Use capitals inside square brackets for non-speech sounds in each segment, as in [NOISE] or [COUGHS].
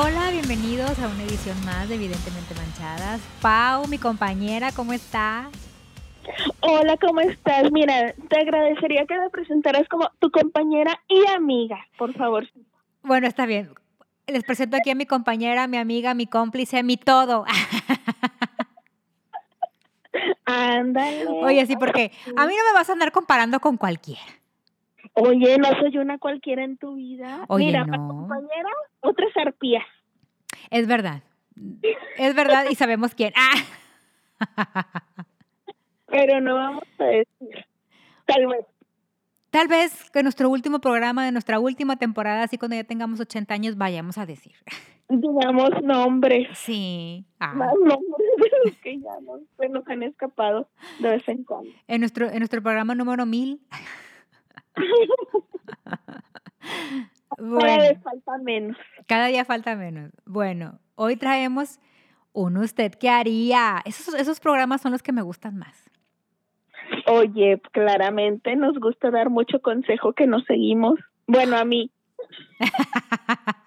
Hola, bienvenidos a una edición más de Evidentemente Manchadas. Pau, mi compañera, ¿cómo estás? Hola, ¿cómo estás? Mira, te agradecería que me presentaras como tu compañera y amiga, por favor. Bueno, está bien. Les presento aquí a mi compañera, mi amiga, mi cómplice, mi todo. [LAUGHS] Ándale. Oye, sí, porque a mí no me vas a andar comparando con cualquiera. Oye, no soy una cualquiera en tu vida. Oye, Mira, no. para compañera, otra arpía. Es verdad. Es verdad y sabemos quién. Ah. Pero no vamos a decir. Tal vez. Tal vez que nuestro último programa de nuestra última temporada, así cuando ya tengamos 80 años, vayamos a decir. Digamos nombres. Sí. Ah. Más nombres de los que ya no, se nos han escapado de vez en cuando. En nuestro, en nuestro programa número 1000. [LAUGHS] Cada vez falta menos. cada día falta menos. Bueno, hoy traemos un usted qué haría. Esos, esos programas son los que me gustan más. Oye, claramente nos gusta dar mucho consejo que nos seguimos. Bueno, a mí. [LAUGHS]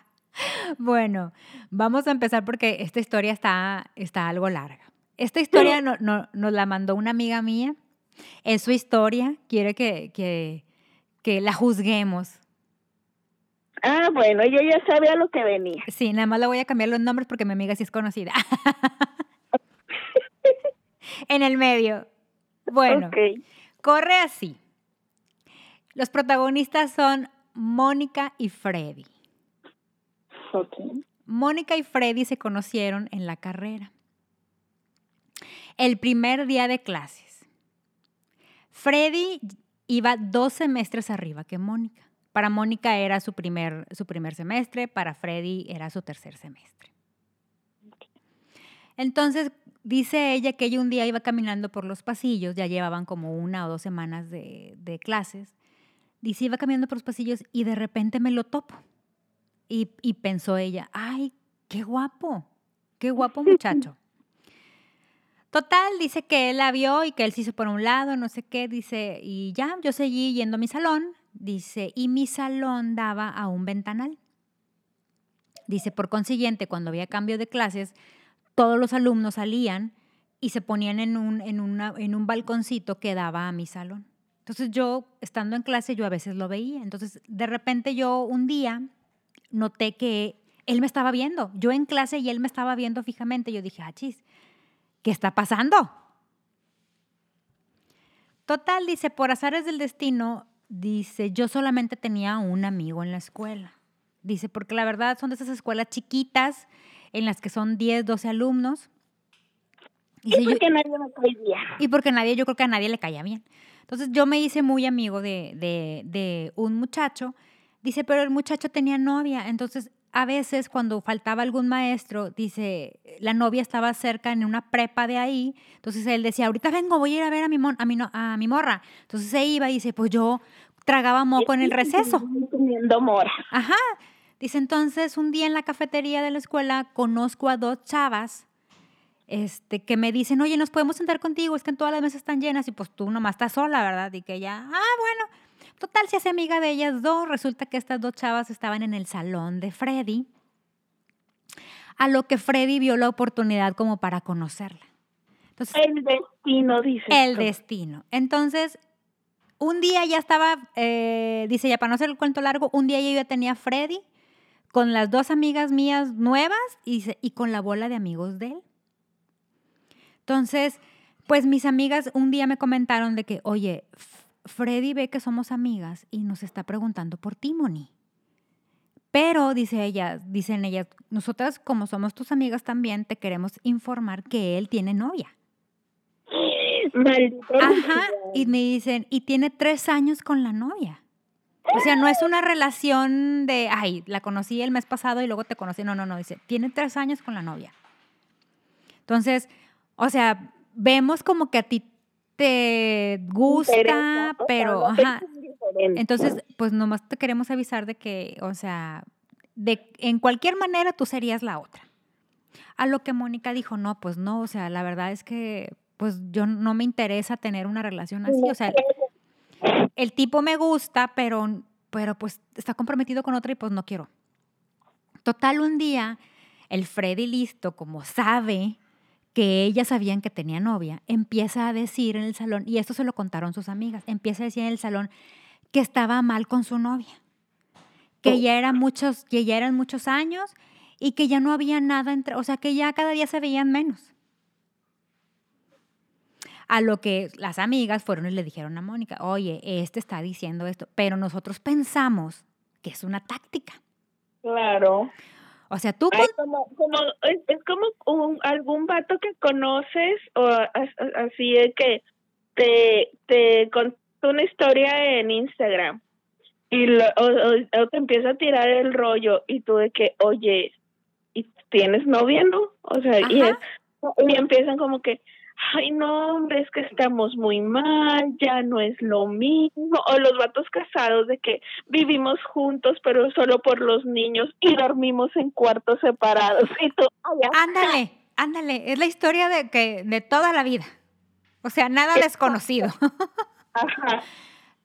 Bueno, vamos a empezar porque esta historia está, está algo larga. Esta historia no- no- nos la mandó una amiga mía. Es su historia. Quiere que, que, que la juzguemos. Ah, bueno, yo ya sabía lo que venía. Sí, nada más le voy a cambiar los nombres porque mi amiga sí es conocida. [LAUGHS] en el medio. Bueno, corre así. Los protagonistas son Mónica y Freddy. Ok. Mónica y Freddy se conocieron en la carrera. El primer día de clases. Freddy iba dos semestres arriba que Mónica. Para Mónica era su primer, su primer semestre, para Freddy era su tercer semestre. Entonces, dice ella que ella un día iba caminando por los pasillos, ya llevaban como una o dos semanas de, de clases. Dice, iba caminando por los pasillos y de repente me lo topo. Y, y pensó ella, ay, qué guapo, qué guapo muchacho. [LAUGHS] Total, dice que él la vio y que él se hizo por un lado, no sé qué, dice, y ya, yo seguí yendo a mi salón, dice, y mi salón daba a un ventanal. Dice, por consiguiente, cuando había cambio de clases, todos los alumnos salían y se ponían en un, en una, en un balconcito que daba a mi salón. Entonces yo, estando en clase, yo a veces lo veía. Entonces, de repente yo un día noté que él me estaba viendo. Yo en clase y él me estaba viendo fijamente. Yo dije, ah, chis, ¿qué está pasando? Total, dice, por azares del destino, dice, yo solamente tenía un amigo en la escuela. Dice, porque la verdad son de esas escuelas chiquitas en las que son 10, 12 alumnos. Dice, Y yo- porque nadie me caía. y porque nadie, yo creo que a nadie le caía bien. Entonces yo me hice muy amigo de, de, de un muchacho. Dice, pero el muchacho tenía novia. Entonces a veces cuando faltaba algún maestro, dice, la novia estaba cerca en una prepa de ahí. Entonces él decía, ahorita vengo, voy a ir a ver a mi, mon- a mi, no- a mi morra. Entonces se iba y dice, pues yo tragaba moco en el receso. [LAUGHS] Comiendo mora. Ajá. Dice, entonces un día en la cafetería de la escuela conozco a dos chavas este, que me dicen, oye, ¿nos podemos sentar contigo? Es que en todas las mesas están llenas y pues tú nomás estás sola, ¿verdad? Y que ella, ah, bueno. Total, se hace amiga de ellas dos. Resulta que estas dos chavas estaban en el salón de Freddy. A lo que Freddy vio la oportunidad como para conocerla. Entonces, El destino, dice. el destino. Entonces, un día ya estaba, eh, dice ya para no hacer el cuento largo, un día yo ya tenía a Freddy con las dos amigas mías nuevas y, y con la bola de amigos de él. Entonces, pues mis amigas un día me comentaron de que, oye, Freddy ve que somos amigas y nos está preguntando por ti, Moni. Pero, dice ella, dicen ellas, nosotras como somos tus amigas también, te queremos informar que él tiene novia. Ajá, y me dicen, y tiene tres años con la novia. O sea, no es una relación de, ay, la conocí el mes pasado y luego te conocí. No, no, no, dice, tiene tres años con la novia. Entonces, o sea, vemos como que a ti te gusta, Interesa, pero, [LAUGHS] ajá. Entonces, pues nomás te queremos avisar de que, o sea, de en cualquier manera tú serías la otra. A lo que Mónica dijo, no, pues no, o sea, la verdad es que pues yo no me interesa tener una relación así, o sea, el tipo me gusta, pero, pero pues está comprometido con otra y pues no quiero. Total, un día, el Freddy listo, como sabe que ellas sabían que tenía novia, empieza a decir en el salón, y esto se lo contaron sus amigas, empieza a decir en el salón que estaba mal con su novia, que Oh. ya, era muchos, que ya eran muchos años y que ya no había nada entre, o sea, que ya cada día se veían menos. A lo que las amigas fueron y le dijeron a Mónica, oye, este está diciendo esto, pero nosotros pensamos que es una táctica. Claro. O sea, tú Ay, como, como, es, es como un- algún vato que conoces o as- as- así de que te, te contó una historia en Instagram y lo, o, o- o te empieza a tirar el rollo y tú de que, oye, ¿y tienes novia, no? O sea, y, Ajá. es- y empiezan como que, ay, no, hombre, es que estamos muy mal, ya no es lo mismo. O los vatos casados de que vivimos juntos, pero solo por los niños y dormimos en cuartos separados. Y ya. Ándale, ándale, es la historia de que de toda la vida. O sea, nada desconocido. [LAUGHS] Ajá.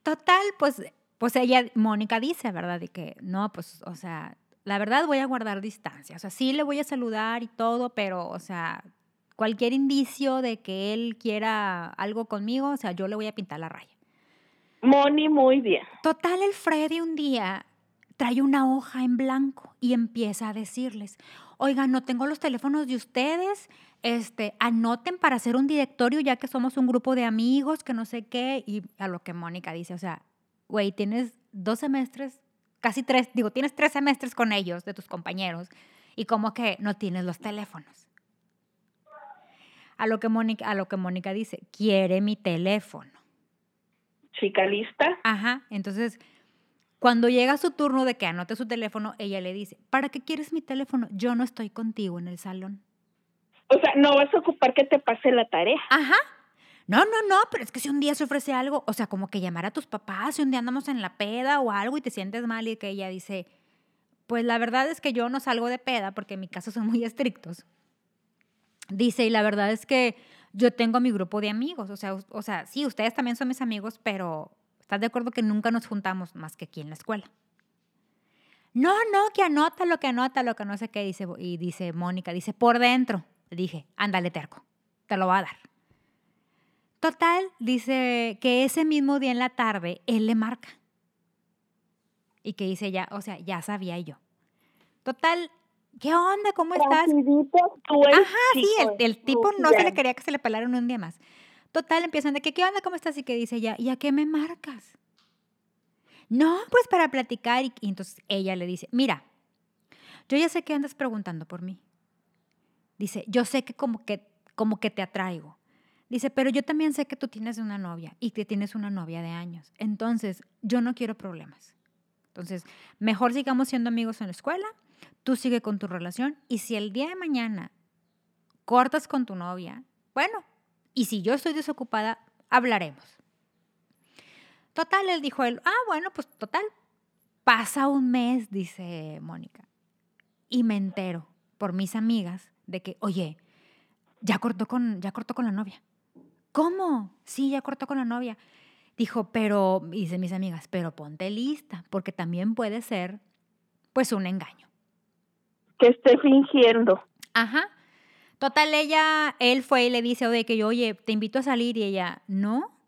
Total, pues pues ella Mónica dice, ¿verdad? De que no, pues o sea, la verdad voy a guardar distancia. O sea, sí le voy a saludar y todo, pero o sea, cualquier indicio de que él quiera algo conmigo, o sea, yo le voy a pintar la raya. Moni, muy bien. Total, el Freddy un día trae una hoja en blanco y empieza a decirles, oigan, no tengo los teléfonos de ustedes, este, anoten para hacer un directorio ya que somos un grupo de amigos, que no sé qué, y a lo que Mónica dice, o sea, güey, tienes dos semestres, casi tres, digo, tienes tres semestres con ellos, de tus compañeros, y como que no tienes los teléfonos. A lo que Mónica, a lo que Mónica dice, quiere mi teléfono. Chica lista. Ajá, entonces cuando llega su turno de que anote su teléfono, ella le dice, ¿para qué quieres mi teléfono? Yo no estoy contigo en el salón. O sea, no vas a ocupar que te pase la tarea. Ajá. No, no, no, pero es que si un día se ofrece algo, o sea, como que llamar a tus papás, si un día andamos en la peda o algo y te sientes mal y que ella dice, pues la verdad es que yo no salgo de peda porque en mi caso son muy estrictos. Dice, y la verdad es que yo tengo mi grupo de amigos, o sea, o sea, sí, ustedes también son mis amigos, pero ¿estás de acuerdo que nunca nos juntamos más que aquí en la escuela? No, no, que anota lo que anota, lo que no sé qué, dice, y dice Mónica, dice, por dentro. Le dije, ándale, terco, te lo va a dar. Total, dice que ese mismo día en la tarde él le marca. Y que dice ya, o sea, ya sabía yo. Total, ¿qué onda? ¿Cómo estás? Ajá, sí, el, el tipo no se le quería que se le pelaran un día más. Total, empiezan de que, ¿qué onda? ¿Cómo estás? Y que dice ya, ¿y a qué me marcas? No, pues para platicar. Y, y entonces ella le dice, mira, yo ya sé que andas preguntando por mí. Dice, yo sé que como que, como que te atraigo. Dice, pero yo también sé que tú tienes una novia y que tienes una novia de años. Entonces, yo no quiero problemas. Entonces, mejor sigamos siendo amigos en la escuela, tú sigue con tu relación y si el día de mañana cortas con tu novia, bueno, y si yo estoy desocupada, hablaremos. Total, él dijo él, ah, bueno, pues total, pasa un mes, dice Mónica, y me entero por mis amigas de que, oye, ya cortó con, ya cortó con la novia. ¿Cómo? Sí, ya cortó con la novia. Dijo, pero, dice mis amigas, pero ponte lista, porque también puede ser, pues, un engaño. Que esté fingiendo. Ajá. Total, ella, él fue y le dice, oye, que yo, oye, te invito a salir y ella, no.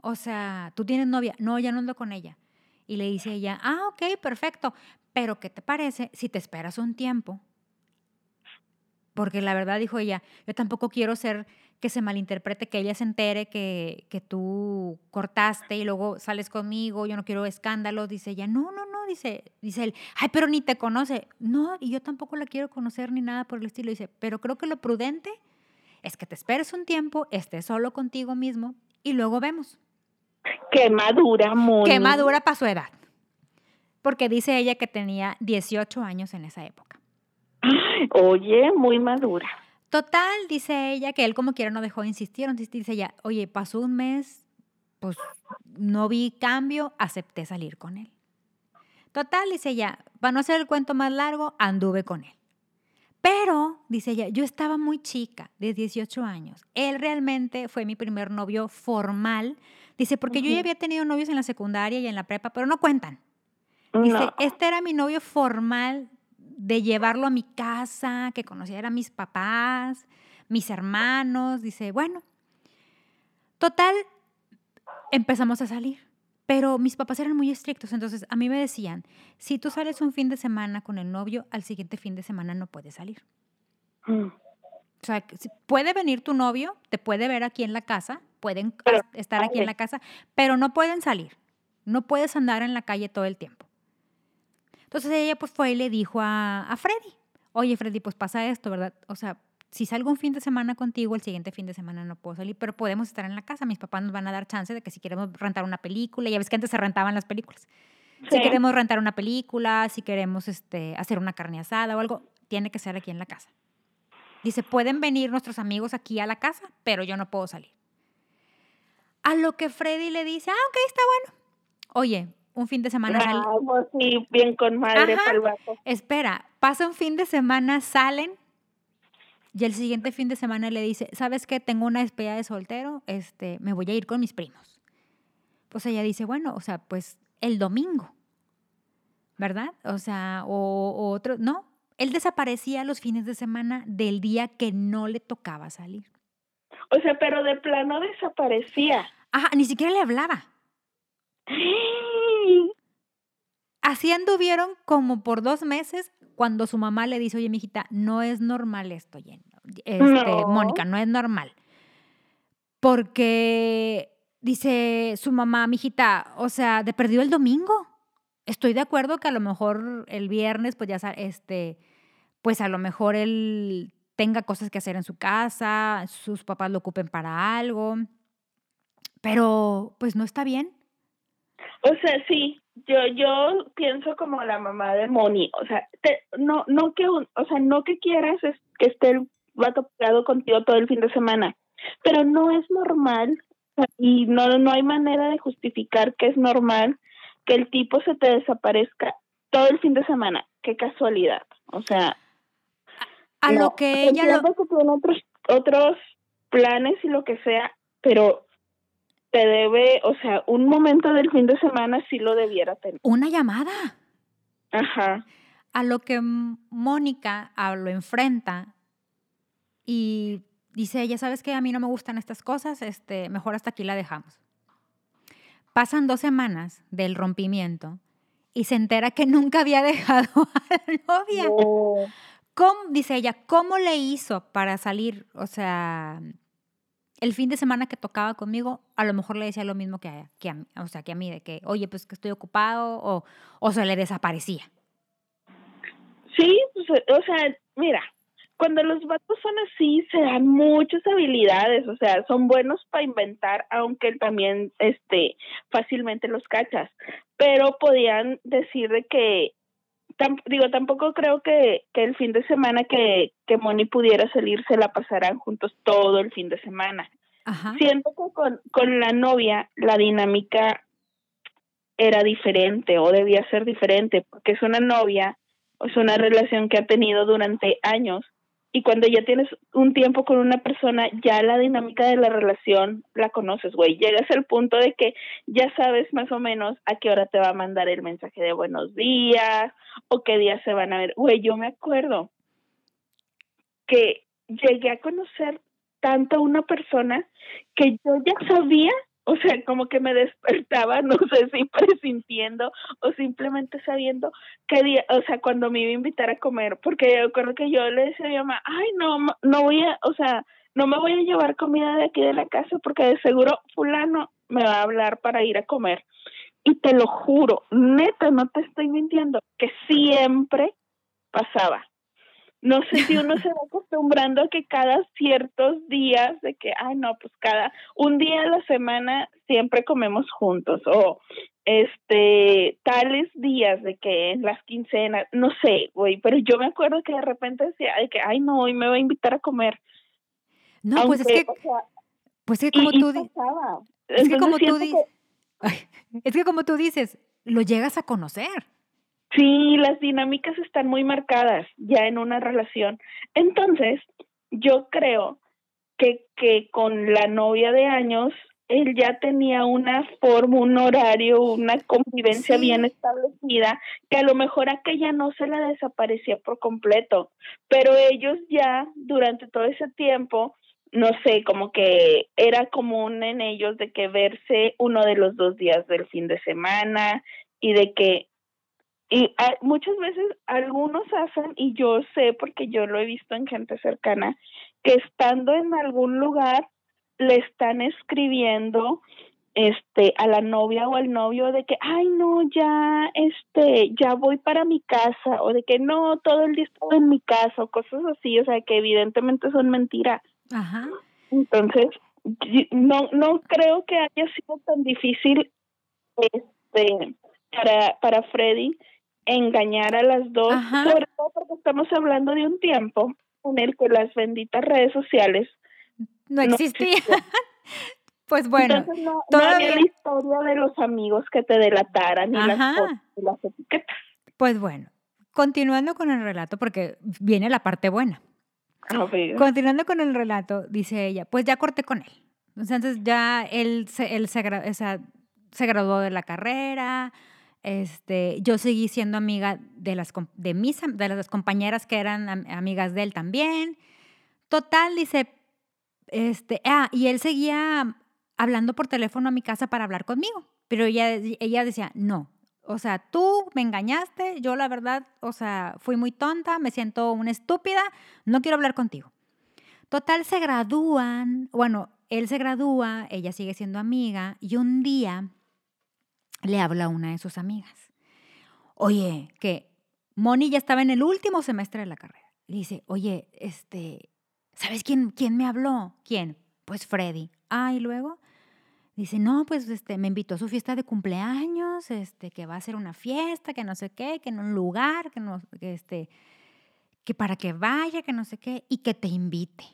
O sea, ¿tú tienes novia? No, ya no ando con ella. Y le dice ella, ah, ok, perfecto. Pero, ¿qué te parece si te esperas un tiempo? Porque la verdad, dijo ella, yo tampoco quiero ser que se malinterprete, que ella se entere que, que tú cortaste y luego sales conmigo, yo no quiero escándalos. Dice ella, no, no, no, dice, dice él, ay, pero ni te conoce. No, y yo tampoco la quiero conocer ni nada por el estilo. Dice, pero creo que lo prudente es que te esperes un tiempo, estés solo contigo mismo y luego vemos. Qué madura, Moni. Qué madura para su edad. Porque dice ella que tenía 18 años en esa época. Oye, muy madura. Total, dice ella, que él como quiera no dejó de insistir. Dice ella, oye, pasó un mes, pues no vi cambio, acepté salir con él. Total, dice ella, para no hacer el cuento más largo, anduve con él. Pero, dice ella, yo estaba muy chica, de 18 años. Él realmente fue mi primer novio formal. Dice, porque yo ya había tenido novios en la secundaria y en la prepa, pero no cuentan. Dice, No. este era mi novio formal de llevarlo a mi casa, que conociera a mis papás, mis hermanos. Dice, bueno, total, empezamos a salir. Pero mis papás eran muy estrictos, entonces a mí me decían, si tú sales un fin de semana con el novio, al siguiente fin de semana no puedes salir. Mm. O sea, puede venir tu novio, te puede ver aquí en la casa, pueden estar aquí en la casa, pero no pueden salir. No puedes andar en la calle todo el tiempo. Entonces ella pues fue y le dijo a, a Freddy, oye Freddy, pues pasa esto, ¿verdad? O sea, si salgo un fin de semana contigo, el siguiente fin de semana no puedo salir, pero podemos estar en la casa. Mis papás nos van a dar chance de que si queremos rentar una película, ya ves que antes se rentaban las películas. Si queremos rentar una película, si queremos este, hacer una carne asada o algo, tiene que ser aquí en la casa. Dice, pueden venir nuestros amigos aquí a la casa, pero yo no puedo salir. A lo que Freddy le dice, ah, ok, está bueno. Oye, un fin de semana Vamos, sí, bien con madre Espera, pasa un fin de semana, salen y el siguiente fin de semana le dice, ¿sabes qué? Tengo una despedida de soltero, este, me voy a ir con mis primos. Pues ella dice, bueno, o sea, pues el domingo, ¿verdad? O sea, o, otro, no, él desaparecía los fines de semana del día que no le tocaba salir. O sea, pero de plano desaparecía. Ajá, ni siquiera le hablaba. [GASPS] Así anduvieron como por dos meses cuando su mamá le dice, oye, mijita, no es normal esto, este, Mónica, no es normal. Porque dice su mamá, mijita, o sea, de perdió el domingo. Estoy de acuerdo que a lo mejor el viernes, pues ya, este, pues a lo mejor él tenga cosas que hacer en su casa, sus papás lo ocupen para algo, pero pues no está bien. O sea, sí, yo yo pienso como la mamá de Moni, o sea, no no que o sea, no que quieras es, que esté el vato pegado contigo todo el fin de semana, pero no es normal y no no hay manera de justificar que es normal que el tipo se te desaparezca todo el fin de semana. Qué casualidad. O sea, a, lo que ella lo... que tiene otros otros planes y lo que sea, pero te debe, o sea, un momento del fin de semana sí lo debiera tener. Una llamada. Ajá. A lo que Mónica lo enfrenta y dice ella, ¿sabes qué? A mí no me gustan estas cosas, este, mejor hasta aquí la dejamos. Pasan dos semanas del rompimiento y se entera que nunca había dejado [LAUGHS] a la novia. ¿Cómo, dice ella, ¿cómo le hizo para salir? O sea, el fin de semana que tocaba conmigo, a lo mejor le decía lo mismo que a, que o sea, que a mí, de que, oye, pues que estoy ocupado, o, o se le desaparecía. Sí, pues, o sea, mira, cuando los vatos son así, se dan muchas habilidades, o sea, son buenos para inventar, aunque también, este, fácilmente los cachas, pero podían decir de que digo, tampoco creo que, que el fin de semana que, que Moni pudiera salir se la pasarán juntos todo el fin de semana. Siento que con, con la novia la dinámica era diferente o debía ser diferente, porque es una novia, o es una relación que ha tenido durante años y cuando ya tienes un tiempo con una persona, ya la dinámica de la relación la conoces, güey. Llegas al punto de que ya sabes más o menos a qué hora te va a mandar el mensaje de buenos días o qué días se van a ver. Güey, yo me acuerdo que llegué a conocer tanto a una persona que yo ya sabía o sea, como que me despertaba, [LAUGHS] no sé si presintiendo o simplemente sabiendo qué día, o sea, cuando me iba a invitar a comer, porque yo recuerdo que yo le decía a mi mamá, ay, no, no voy a, o sea, no me voy a llevar comida de aquí de la casa porque de seguro fulano me va a hablar para ir a comer. Y te lo juro, neta, no te estoy mintiendo, que siempre pasaba no sé si uno [LAUGHS] se va acostumbrando a que cada ciertos días de que, ay no, pues cada un día a la semana siempre comemos juntos o este tales días de que en las quincenas, no sé, güey, pero yo me acuerdo que de repente decía, de que, ay no, hoy me va a invitar a comer. No, pues es que, pues es como tú dices, es que como tú dices, [LAUGHS] es que como tú dices, lo llegas a conocer. Sí, las dinámicas están muy marcadas ya en una relación. Entonces, yo creo que, que con la novia de años él ya tenía una forma, un horario, una convivencia Sí. bien establecida, que a lo mejor aquella no se le desaparecía por completo, pero ellos ya durante todo ese tiempo, no sé, como que era común en ellos de que verse uno de los dos días del fin de semana y de que y ah, muchas veces algunos hacen, y yo sé porque yo lo he visto en gente cercana, que estando en algún lugar le están escribiendo este a la novia o al novio de que ay no ya este ya voy para mi casa o de que no todo el día estuve en mi casa o cosas así o sea que evidentemente son mentiras Ajá. entonces no no creo que haya sido tan difícil este para para Freddy engañar a las dos Ajá. sobre todo porque estamos hablando de un tiempo en el que las benditas redes sociales No no existía. existían. [LAUGHS] pues bueno, Entonces no, no todavía- había la historia de los amigos que te delataran y las y las etiquetas. pues bueno. Continuando con el relato, porque viene la parte buena. Ver. Continuando con el relato, dice ella, pues ya corté con él. Entonces ya él se, él se, o sea, se graduó de la carrera, este, yo seguí siendo amiga de las, de mis, de las compañeras que eran am- amigas de él también. Total, dice, este, ah, y él seguía hablando por teléfono a mi casa para hablar conmigo, pero ella, ella decía, no, o sea, tú me engañaste, yo la verdad, o sea, fui muy tonta, me siento una estúpida, no quiero hablar contigo. Total, se gradúan, bueno, él se gradúa, ella sigue siendo amiga, y un día le habla a una de sus amigas. Oye, que Moni ya estaba en el último semestre de la carrera. Le dice, oye, este, ¿sabes quién, quién me habló? ¿Quién? Pues Freddy. Ah, y luego dice, no, pues este, me invitó a su fiesta de cumpleaños, este, que va a ser una fiesta, que no sé qué, que en un lugar, que no, que este, que para que vaya, que no sé qué, y que te invite.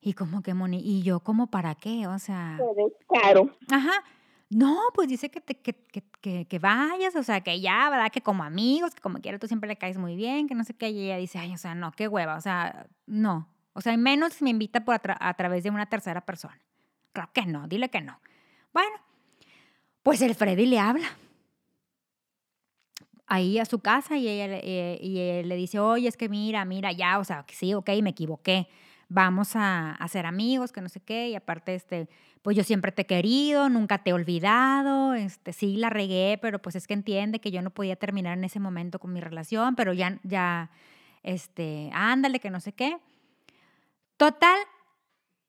Y como que Moni, y yo como para qué, o sea, descaro. ajá. No, pues dice que, te, que, que, que, que vayas, o sea, que ya, ¿verdad? Que como amigos, que como quiera tú siempre le caes muy bien, que no sé qué. Y ella dice, ay, o sea, no, qué hueva, o sea, no. O sea, y menos me invita por a, a través de una tercera persona. Claro que no, dile que no. Bueno, pues el Freddy le habla ahí a su casa y ella le- eh, y él le dice, oye, es que mira, mira, ya, o sea, sí, ok, me equivoqué. Vamos a, a ser amigos, que no sé qué. Y aparte, este, pues yo siempre te he querido, nunca te he olvidado. Este, sí, la regué, pero pues es que entiende que yo no podía terminar en ese momento con mi relación, pero ya, ya, este, ándale, que no sé qué. Total,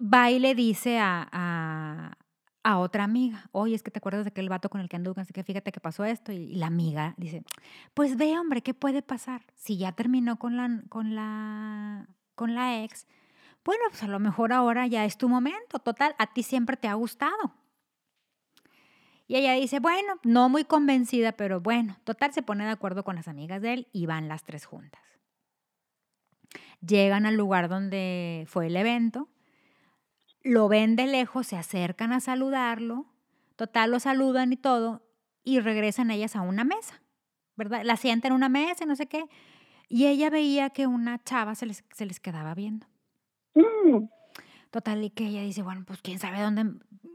va y le dice a, a, a otra amiga, oye, es que te acuerdas de aquel vato con el que anduve, así que fíjate que pasó esto. Y, y la amiga dice, pues ve, hombre, ¿qué puede pasar? Si ya terminó con la, con la, con la ex, bueno, pues a lo mejor ahora ya es tu momento. Total, a ti siempre te ha gustado. Y ella dice, bueno, no muy convencida, pero bueno, total se pone de acuerdo con las amigas de él y van las tres juntas. Llegan al lugar donde fue el evento, lo ven de lejos, se acercan a saludarlo, total lo saludan y todo, y regresan ellas a una mesa, ¿verdad? La sientan en una mesa y no sé qué, y ella veía que una chava se les, se les quedaba viendo. Mm, Total, y que ella dice, bueno, pues quién sabe dónde,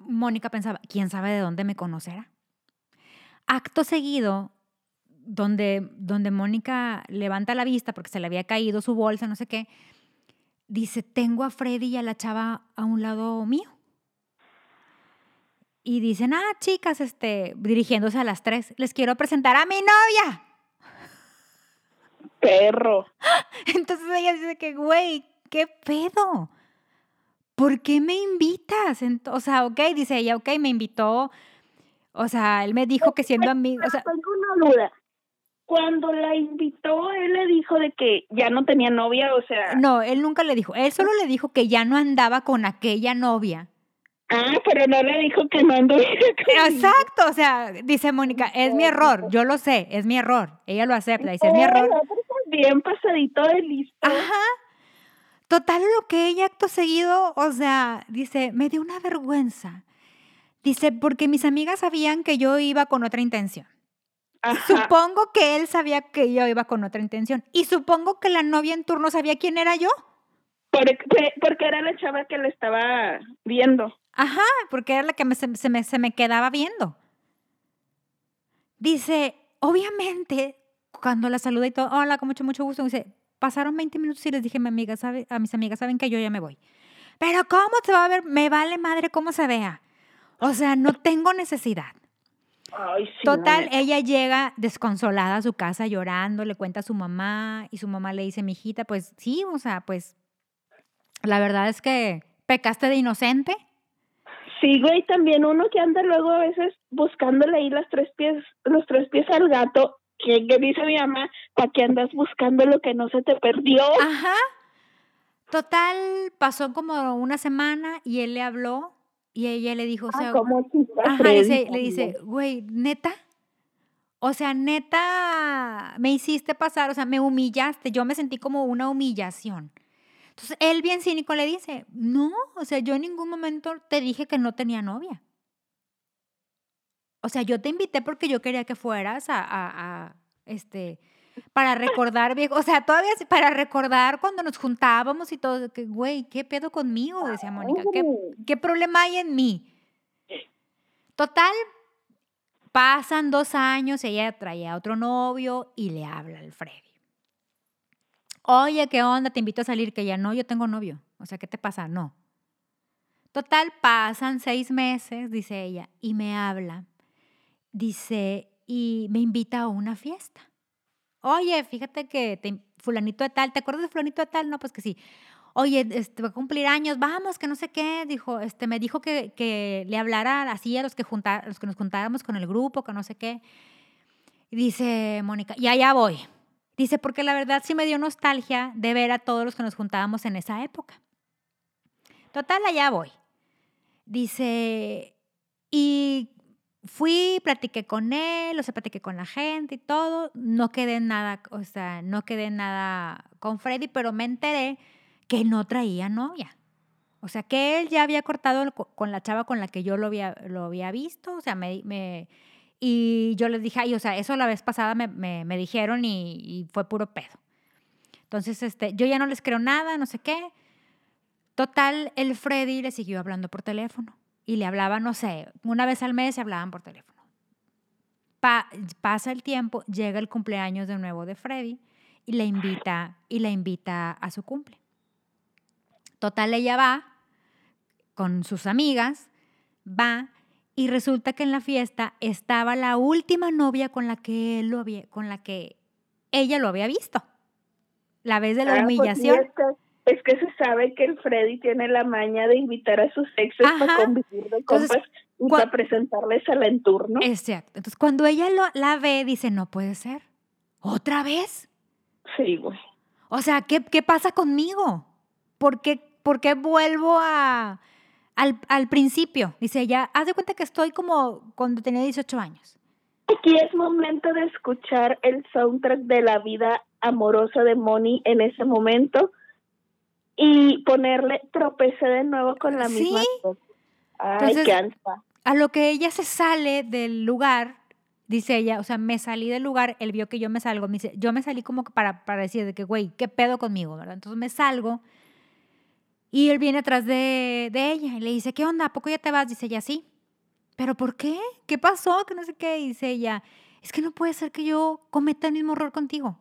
Mónica pensaba, quién sabe de dónde me conocerá. Acto seguido, donde, donde Mónica levanta la vista porque se le había caído su bolsa, no sé qué, dice, tengo a Freddy y a la chava a un lado mío. Y dicen, ah, chicas, este, dirigiéndose a las tres, les quiero presentar a mi novia. perro. [LAUGHS] Entonces ella dice que, güey, ¿qué pedo? ¿Por qué me invitas? O sea, ok, dice ella, ok, me invitó. O sea, él me dijo que siendo amigo, o sea, Tengo una duda. Cuando la invitó, él le dijo de que ya no tenía novia, o sea. no, él nunca le dijo, él solo le dijo que ya no andaba con aquella novia. Ah, pero no le dijo que no anduviera conmigo. Exacto, o sea, dice Mónica, es mi error, yo lo sé, es mi error. Ella lo acepta, dice, es mi error. Bien pasadito de listo. Ajá. Total, lo que ella acto seguido, o sea, dice, me dio una vergüenza. Dice, porque mis amigas sabían que yo iba con otra intención. Ajá. Supongo que él sabía que yo iba con otra intención. Y supongo que la novia en turno sabía quién era yo. Porque, porque era la chava que le estaba viendo. Ajá, porque era la que me- se, se me, se me quedaba viendo. Dice, obviamente, cuando la saludé y todo, hola, con mucho, mucho gusto, dice, pasaron 20 minutos y les dije a, mi amiga, sabe, a mis amigas, saben que yo ya me voy. Pero ¿cómo se va a ver? Me vale madre cómo se vea. O sea, no tengo necesidad. Ay, sí, Total, no, ella llega desconsolada a su casa llorando, le cuenta a su mamá y su mamá le dice, mi hijita, pues sí, o sea, pues la verdad es que pecaste de inocente. Sí, güey, también uno que anda luego a veces buscándole ahí las tres pies, los tres pies al gato, que, que dice mi mamá, ¿para qué andas buscando lo que no se te perdió? Ajá. Total, pasó como una semana y él le habló y ella le dijo, o sea, Ah, ¿cómo ajá, dice- le dice, güey, neta. O sea, neta, me hiciste pasar, o sea, me humillaste, yo me sentí como una humillación. Entonces, él bien cínico le dice, no, o sea, yo en ningún momento te dije que no tenía novia. O sea, yo te invité porque yo quería que fueras a, a- a, este, para recordar, viejo, o sea, todavía para recordar cuando nos juntábamos y todo, que, güey, ¿qué pedo conmigo? Decía Mónica, ¿qué, Ujú. ¿Qué problema hay en mí? Total, pasan dos años, ella traía a otro novio y le habla al Freddy. Oye, ¿qué onda? Te invito a salir, que ya no, yo tengo novio. O sea, ¿qué te pasa? No. Total, pasan seis meses, dice ella, y me habla. Dice, y me invita a una fiesta. Oye, fíjate que te- fulanito de tal, ¿te acuerdas de fulanito de tal? No, pues que sí. Oye, este, va a cumplir años, vamos, que no sé qué. Dijo, este, me dijo que, que le hablara así a los que, junta- los que nos juntáramos con el grupo, que no sé qué. Dice Mónica, y allá voy. Dice, porque la verdad sí me dio nostalgia de ver a todos los que nos juntábamos en esa época. Total, allá voy. Dice, y fui, platiqué con él, o sea, platiqué con la gente y todo. No quedé nada, o sea, no quedé nada con Freddy, pero me enteré que no traía novia. O sea, que él ya había cortado con la chava con la que yo lo había, lo había visto. O sea, me, me- y yo les dije, ay, o sea, eso la vez pasada me, me- me dijeron y, y fue puro pedo. Entonces, este, yo ya no les creo nada, no sé qué. Total, el Freddy le siguió hablando por teléfono. Y le hablaba, no sé, una vez al mes se hablaban por teléfono. Pa- pasa el tiempo, llega el cumpleaños de nuevo de Freddy y la invita, y la invita a su cumple. Total, ella va con sus amigas, va y resulta que en la fiesta estaba la última novia con la que él lo había, con la que ella lo había visto. La vez de la Ah, pues humillación. Es que se sabe que el Freddy tiene la maña de invitar a sus exes Ajá. para convivir de Entonces, compas y para presentarles al entorno. Exacto. Entonces, cuando ella lo- la ve, dice, no puede ser. ¿Otra vez? Sí, güey. O sea, ¿qué, qué pasa conmigo? ¿Por qué, por qué vuelvo a, al, al principio? Dice ella, haz de cuenta que estoy como cuando tenía 18 años. Aquí es momento de escuchar el soundtrack de la vida amorosa de Moni en ese momento y ponerle tropecé de nuevo con la Sí. misma cosa. Ay, Entonces, qué ansia. A lo que ella se sale del lugar, dice ella, o sea, me salí del lugar, él vio que yo me salgo, me dice, yo me salí como para, para decir de que, güey, ¿qué pedo conmigo, verdad? Entonces me salgo y él viene atrás de, de ella y le dice, ¿qué onda? ¿A poco ya te vas? Dice ella, sí. ¿Pero por qué? ¿Qué pasó? Que no sé qué. Dice ella, es que no puede ser que yo cometa el mismo error contigo.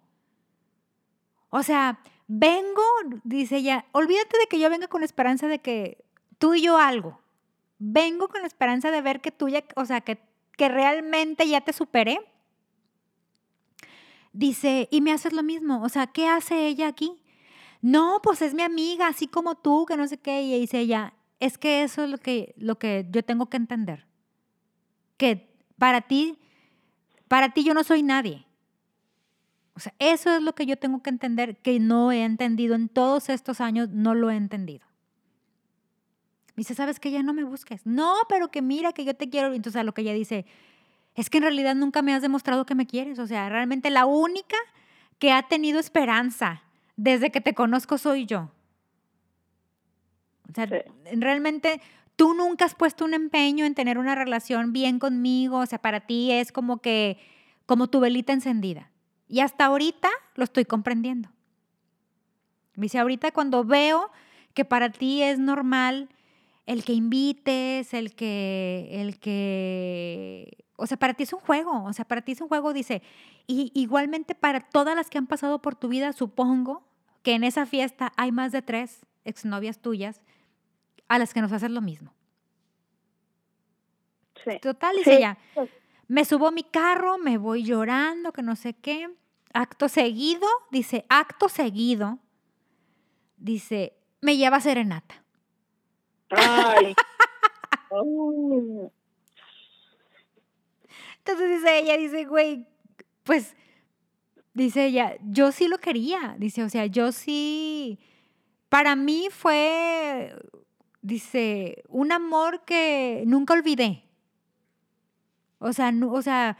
O sea, vengo, dice ella, olvídate de que yo venga con la esperanza de que tú y yo algo. Vengo con la esperanza de ver que tú ya, o sea, que, que realmente ya te superé. Dice, y me haces lo mismo. O sea, ¿qué hace ella aquí? No, pues es mi amiga, así como tú, que no sé qué. Y dice ella, es que eso es lo que, lo que yo tengo que entender. Que para ti, para ti yo no soy nadie. O sea, eso es lo que yo tengo que entender, que no he entendido en todos estos años, no lo he entendido. Me dice, ¿sabes que ya no me busques? No, pero que mira que yo te quiero. Entonces a lo que ella dice, es que en realidad nunca me has demostrado que me quieres. O sea, realmente la única que ha tenido esperanza desde que te conozco soy yo. O sea, Sí. realmente tú nunca has puesto un empeño en tener una relación bien conmigo. O sea, para ti es como que, como tu velita encendida. Y hasta ahorita lo estoy comprendiendo. Me dice, ahorita cuando veo que para ti es normal el que invites, el que, el que, o sea, para ti es un juego, o sea, para ti es un juego, dice, y igualmente para todas las que han pasado por tu vida, supongo que en esa fiesta hay más de tres exnovias tuyas a las que nos haces lo mismo. Sí. Total, dice ella, me subo a mi carro, me voy llorando, que no sé qué. Acto seguido, dice, acto seguido, dice, me lleva serenata. Ay. [LAUGHS] Oh. Entonces dice ella, dice, güey, pues, dice ella, yo sí lo quería, dice, o sea, yo sí, para mí fue, dice, un amor que nunca olvidé. O sea, no, o sea,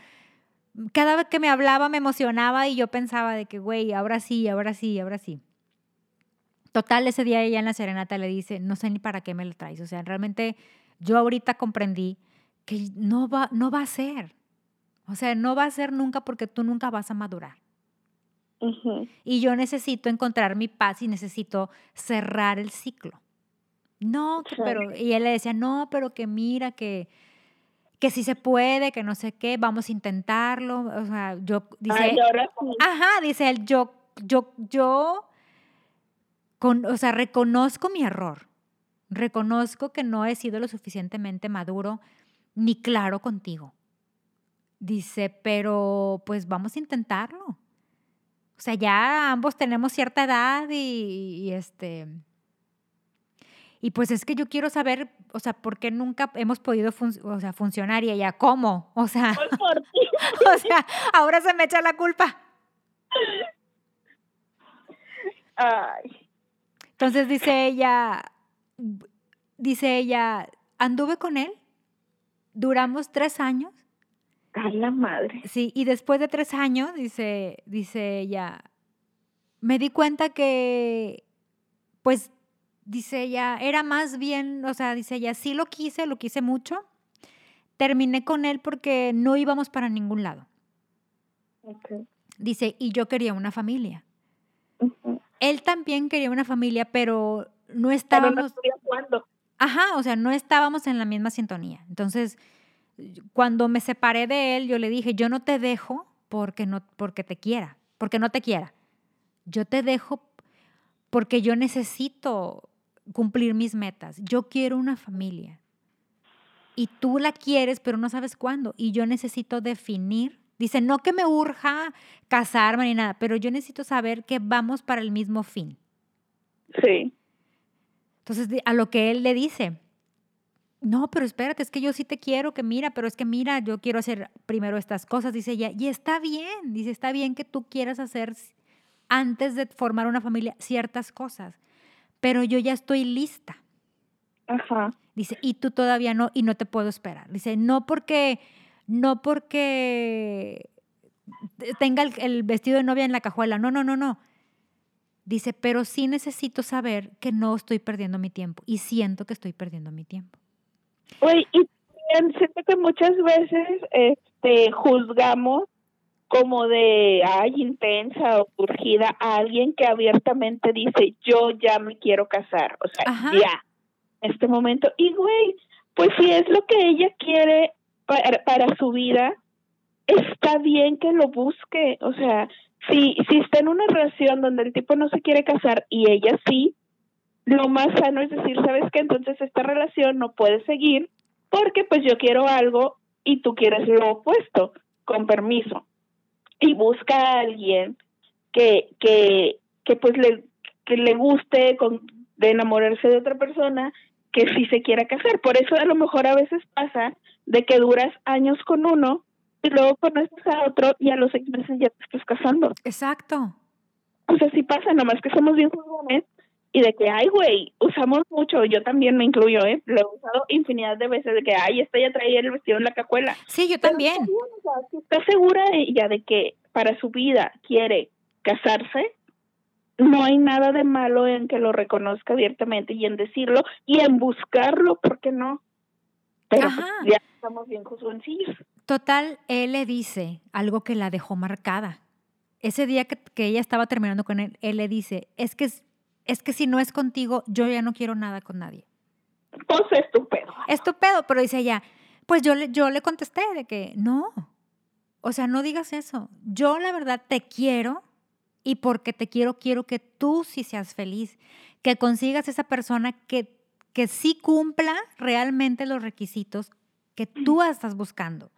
cada vez que me hablaba me emocionaba y yo pensaba de que, güey, ahora sí, ahora sí, ahora sí. Total, ese día ella en la serenata le dice, no sé ni para qué me lo traes. O sea, realmente yo ahorita comprendí que no va, no va a ser. O sea, no va a ser nunca porque tú nunca vas a madurar. Ujú. Y yo necesito encontrar mi paz y necesito cerrar el ciclo. No, que pero, y él le decía, no, pero que mira, que, que sí se puede, que no sé qué, vamos a intentarlo. O sea, yo, dice, Ay. Ajá, dice él, yo, yo, yo, con, o sea, reconozco mi error. Reconozco que no he sido lo suficientemente maduro ni claro contigo. Dice, pero pues vamos a intentarlo. O sea, ya ambos tenemos cierta edad y, y, este... Y pues es que yo quiero saber, o sea, por qué nunca hemos podido fun- o sea, funcionar y ella, ¿cómo? O sea, Fue por [LAUGHS] ti. o sea, ahora se me echa la culpa. Ay. Entonces dice ella, dice ella, anduve con él, duramos tres años, A la madre. sí, y después de tres años, dice, dice ella, me di cuenta que, pues, dice ella, era más bien, o sea, dice ella, sí lo quise, lo quise mucho, terminé con él porque no íbamos para ningún lado. Dice, y yo quería una familia. Él también quería una familia, pero no Pero no estábamos... cuándo. Ajá, o sea, no estábamos en la misma sintonía. Entonces, cuando me separé de él, yo le dije, yo no te dejo porque no porque te quiera, porque no te quiera. Yo te dejo porque yo necesito cumplir mis metas. Yo quiero una familia. Y tú la quieres, pero no sabes cuándo. Y yo necesito definir. Dice, no que me urja casarme ni nada, pero yo necesito saber que vamos para el mismo fin. Sí. Entonces, a lo que él le dice, no, pero espérate, es que yo sí te quiero, que mira, pero es que mira, yo quiero hacer primero estas cosas, dice ella, y está bien, dice, está bien que tú quieras hacer antes de formar una familia ciertas cosas, pero yo ya estoy lista, Ajá. dice, y tú todavía no, y no te puedo esperar, dice, no porque, no porque te- tenga el, el vestido de novia en la cajuela, no, no, no, no. Dice, pero sí necesito saber que no estoy perdiendo mi tiempo y siento que estoy perdiendo mi tiempo. Oye, y también siento que muchas veces este juzgamos como de ay intensa o urgida a alguien que abiertamente dice yo ya me quiero casar, o sea, Ajá. ya, en este momento. Y güey, pues si es lo que ella quiere para, para su vida, está bien que lo busque, o sea, si, si está en una relación donde el tipo no se quiere casar y ella sí, lo más sano es decir, ¿sabes qué? Entonces esta relación no puede seguir porque pues yo quiero algo y tú quieres lo opuesto, con permiso. Y busca a alguien que, que, que pues le, que le guste con, de enamorarse de otra persona que sí se quiera casar. Por eso a lo mejor a veces pasa de que duras años con uno y luego conoces a otro y a los seis meses ya te estás casando. Exacto. O sea, sí pasa, nomás que somos bien jóvenes y de que, ay, güey, usamos mucho, yo también me incluyo, ¿eh? Lo he usado infinidad de veces, de que, ay, esta ya traía el vestido en la cacuela. Sí, yo Pero también. está bien, o sea, si está segura ella de que para su vida quiere casarse, no hay nada de malo en que lo reconozca abiertamente y en decirlo y en buscarlo, ¿por qué no? Pero pues, Ajá. ya estamos bien jovencillos. Total, él le dice algo que la dejó marcada. Ese día que, que ella estaba terminando con él, él le dice, es que, es que si no es contigo, yo ya no quiero nada con nadie. pues estupendo. Estupendo, pero dice ella, pues yo le, yo le contesté de que no, o sea, no digas eso. Yo la verdad te quiero y porque te quiero, quiero que tú sí seas feliz, que consigas esa persona que, que sí cumpla realmente los requisitos que tú estás buscando.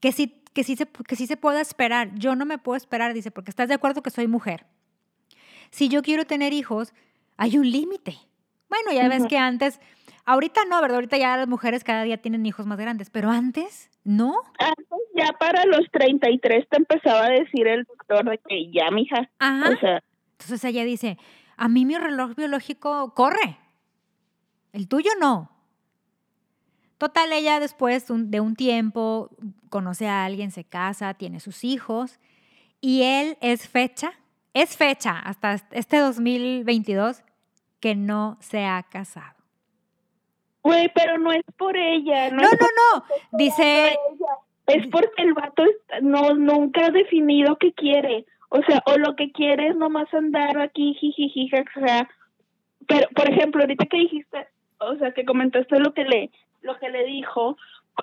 Que sí, que, sí se, que sí se pueda esperar. Yo no me puedo esperar, dice, porque estás de acuerdo que soy mujer. Si yo quiero tener hijos, hay un límite. Bueno, ya ves que antes, ahorita no, ¿verdad? Ahorita ya las mujeres cada día tienen hijos más grandes, pero antes, ¿no? Antes ya para los 33 te empezaba a decir el doctor de que ya, mija. Ajá. O sea, Entonces ella dice, a mí mi reloj biológico corre, el tuyo no. Total, ella después de un tiempo conoce a alguien, se casa, tiene sus hijos y él es fecha, es fecha hasta este 2022 que no se ha casado. güey, pero no es por ella. No, no, no. Dice. Es porque el vato está- no, nunca ha definido qué quiere. O sea, o lo que quiere es nomás andar aquí, jiji, jajaja. Pero, por ejemplo, ahorita que dijiste, o sea, que comentaste lo que le, lo que le dijo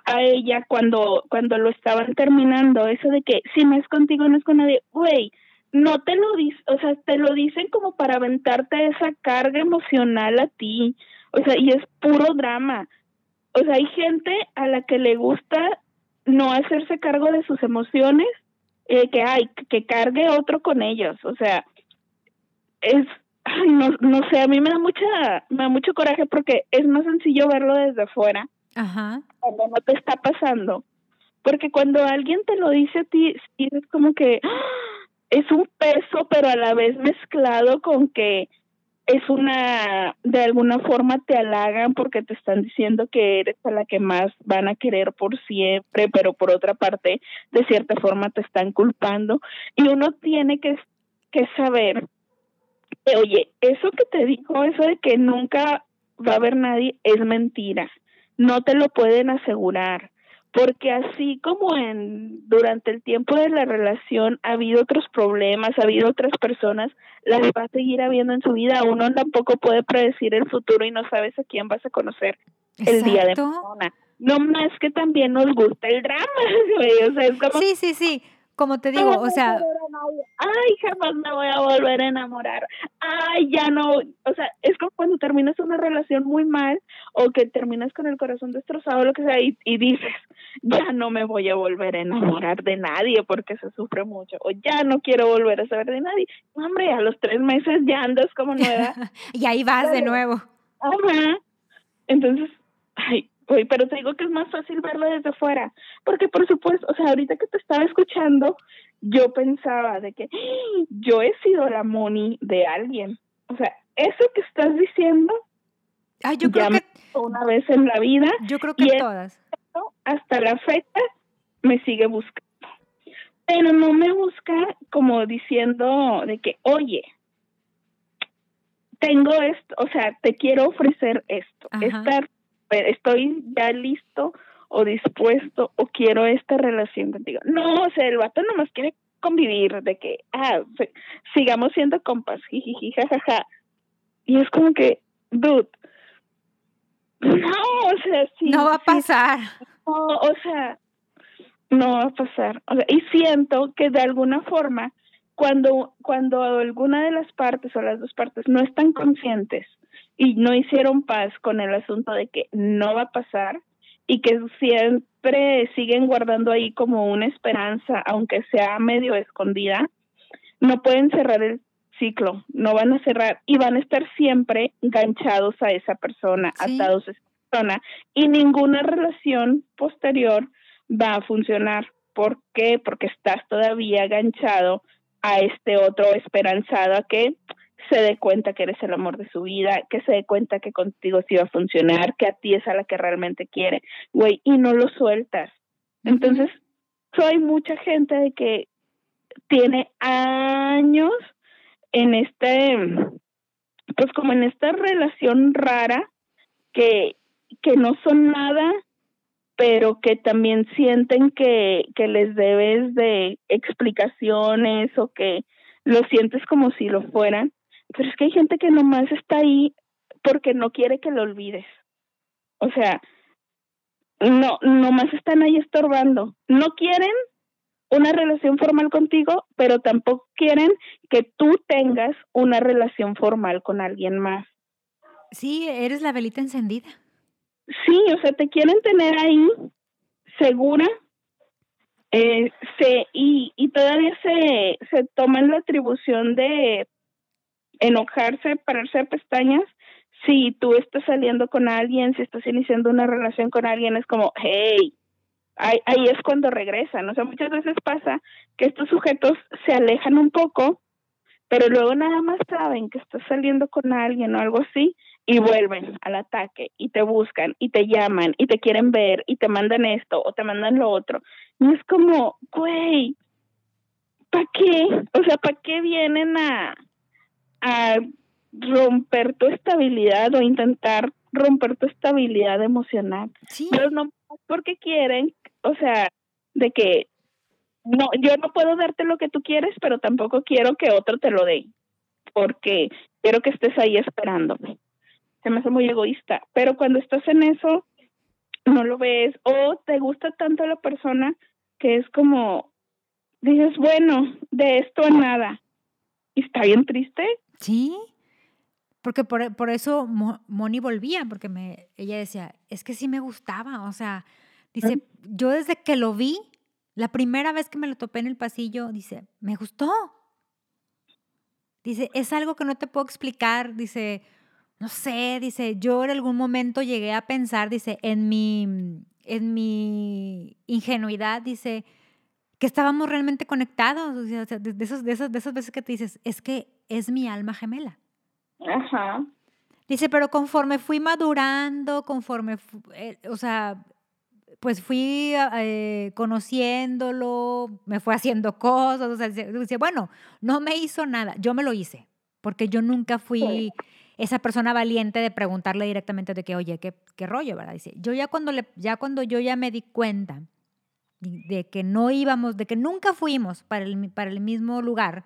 a ella cuando, cuando lo estaban terminando, eso de que si no es contigo, no es con nadie, güey, no te lo dicen, o sea, te lo dicen como para aventarte esa carga emocional a ti, o sea, y es puro drama. O sea, hay gente a la que le gusta no hacerse cargo de sus emociones, eh, que hay, que cargue otro con ellos, o sea, es, ay, no, no sé, a mí me da mucha, me da mucho coraje porque es más sencillo verlo desde afuera, ajá, cuando no te está pasando, porque cuando alguien te lo dice a ti, es como que ¡ah! Es un peso, pero a la vez mezclado con que es una, de alguna forma te halagan porque te están diciendo que eres a la que más van a querer por siempre, pero por otra parte, de cierta forma te están culpando. Y uno tiene que, que saber, que, oye, eso que te dijo, eso de que nunca va a haber nadie, es mentira. No te lo pueden asegurar porque así como en durante el tiempo de la relación ha habido otros problemas, ha habido otras personas, las va a seguir habiendo en su vida. Uno tampoco puede predecir el futuro y no sabes a quién vas a conocer el día de mañana. No más que también nos gusta el drama, [LAUGHS] güey. O sea, es como Sí, sí, sí, como te digo, o sea, ay, jamás me voy a volver a enamorar. Ay, ya no, o sea, es como cuando terminas una relación muy mal o que terminas con el corazón destrozado, lo que sea, y, y dices, ya no me voy a volver a enamorar de nadie porque se sufre mucho, o ya no quiero volver a saber de nadie. Hombre, a los tres meses ya andas como nueva. [LAUGHS] y ahí vas de nuevo. Ajá. Entonces, ay, pero te digo que es más fácil verlo desde fuera, porque por supuesto, o sea, ahorita que te estaba escuchando, yo pensaba de que ¡Ah! yo he sido la moni de alguien. O sea, eso que estás diciendo, Ay, yo creo que, una vez en la vida, yo creo que y todas. hasta la fecha me sigue buscando. Pero no me busca como diciendo de que, oye, tengo esto, o sea, te quiero ofrecer esto, Ajá. estar, estoy ya listo o dispuesto o quiero esta relación contigo. No, o sea, el vato nomás quiere convivir, de que, ah, sigamos siendo compas, jijiji, jajaja. Y es como que, dude, no, o sea, sí. no va a sí, pasar. no, o sea, no va a pasar. O sea, y siento que de alguna forma, cuando, cuando alguna de las partes o las dos partes no están conscientes y no hicieron paz con el asunto de que no va a pasar y que siempre siguen guardando ahí como una esperanza, aunque sea medio escondida, no pueden cerrar el ciclo, no van a cerrar y van a estar siempre enganchados a esa persona, Sí. atados a esa persona y ninguna relación posterior va a funcionar. ¿Por qué? Porque estás todavía enganchado a este otro esperanzado a que se dé cuenta que eres el amor de su vida, que se dé cuenta que contigo sí va a funcionar, que a ti es a la que realmente quiere, güey, y no lo sueltas. Entonces, soy mucha gente de que tiene años en este, pues como en esta relación rara que, que no son nada, pero que también sienten que, que les debes de explicaciones o que lo sientes como si lo fueran. Pero es que hay gente que nomás está ahí porque no quiere que lo olvides. O sea, no, nomás están ahí estorbando. No quieren una relación formal contigo, pero tampoco quieren que tú tengas una relación formal con alguien más. Sí, eres la velita encendida. Sí, o sea, te quieren tener ahí segura eh, se, y, y todavía se, se toman la atribución de enojarse, pararse a pestañas si tú estás saliendo con alguien, si estás iniciando una relación con alguien, es como, hey, ahí, ahí es cuando regresan. O sea, muchas veces pasa que estos sujetos se alejan un poco, pero luego nada más saben que estás saliendo con alguien o algo así y vuelven al ataque y te buscan y te llaman y te quieren ver y te mandan esto o te mandan lo otro. Y es como, güey, ¿para qué? O sea, ¿para qué vienen a, a romper tu estabilidad o intentar romper tu estabilidad emocional. Sí. Pero no porque quieren, o sea, de que no, yo no puedo darte lo que tú quieres, pero tampoco quiero que otro te lo dé, porque quiero que estés ahí esperándome. Se me hace muy egoísta, pero cuando estás en eso, no lo ves, o te gusta tanto la persona que es como, dices, bueno, de esto a nada, y está bien triste. Sí, porque por, por eso Moni volvía, porque me, ella decía, es que sí me gustaba, o sea, dice, yo desde que lo vi, la primera vez que me lo topé en el pasillo, dice, me gustó. Dice, es algo que no te puedo explicar, dice, no sé, dice, yo en algún momento llegué a pensar, dice, en mi, en mi ingenuidad, dice, que estábamos realmente conectados, o sea, de, esos, de, esas, de esas veces que te dices, es que es mi alma gemela. Ajá. Dice, pero conforme fui madurando, conforme, eh, o sea, pues fui eh, conociéndolo, me fue haciendo cosas, o sea, dice, bueno, no me hizo nada, yo me lo hice, porque yo nunca fui esa persona valiente de preguntarle directamente de que, oye, ¿qué, qué rollo, verdad? Dice, yo ya cuando, le, ya cuando yo ya me di cuenta de que no íbamos, de que nunca fuimos para el, para el mismo lugar,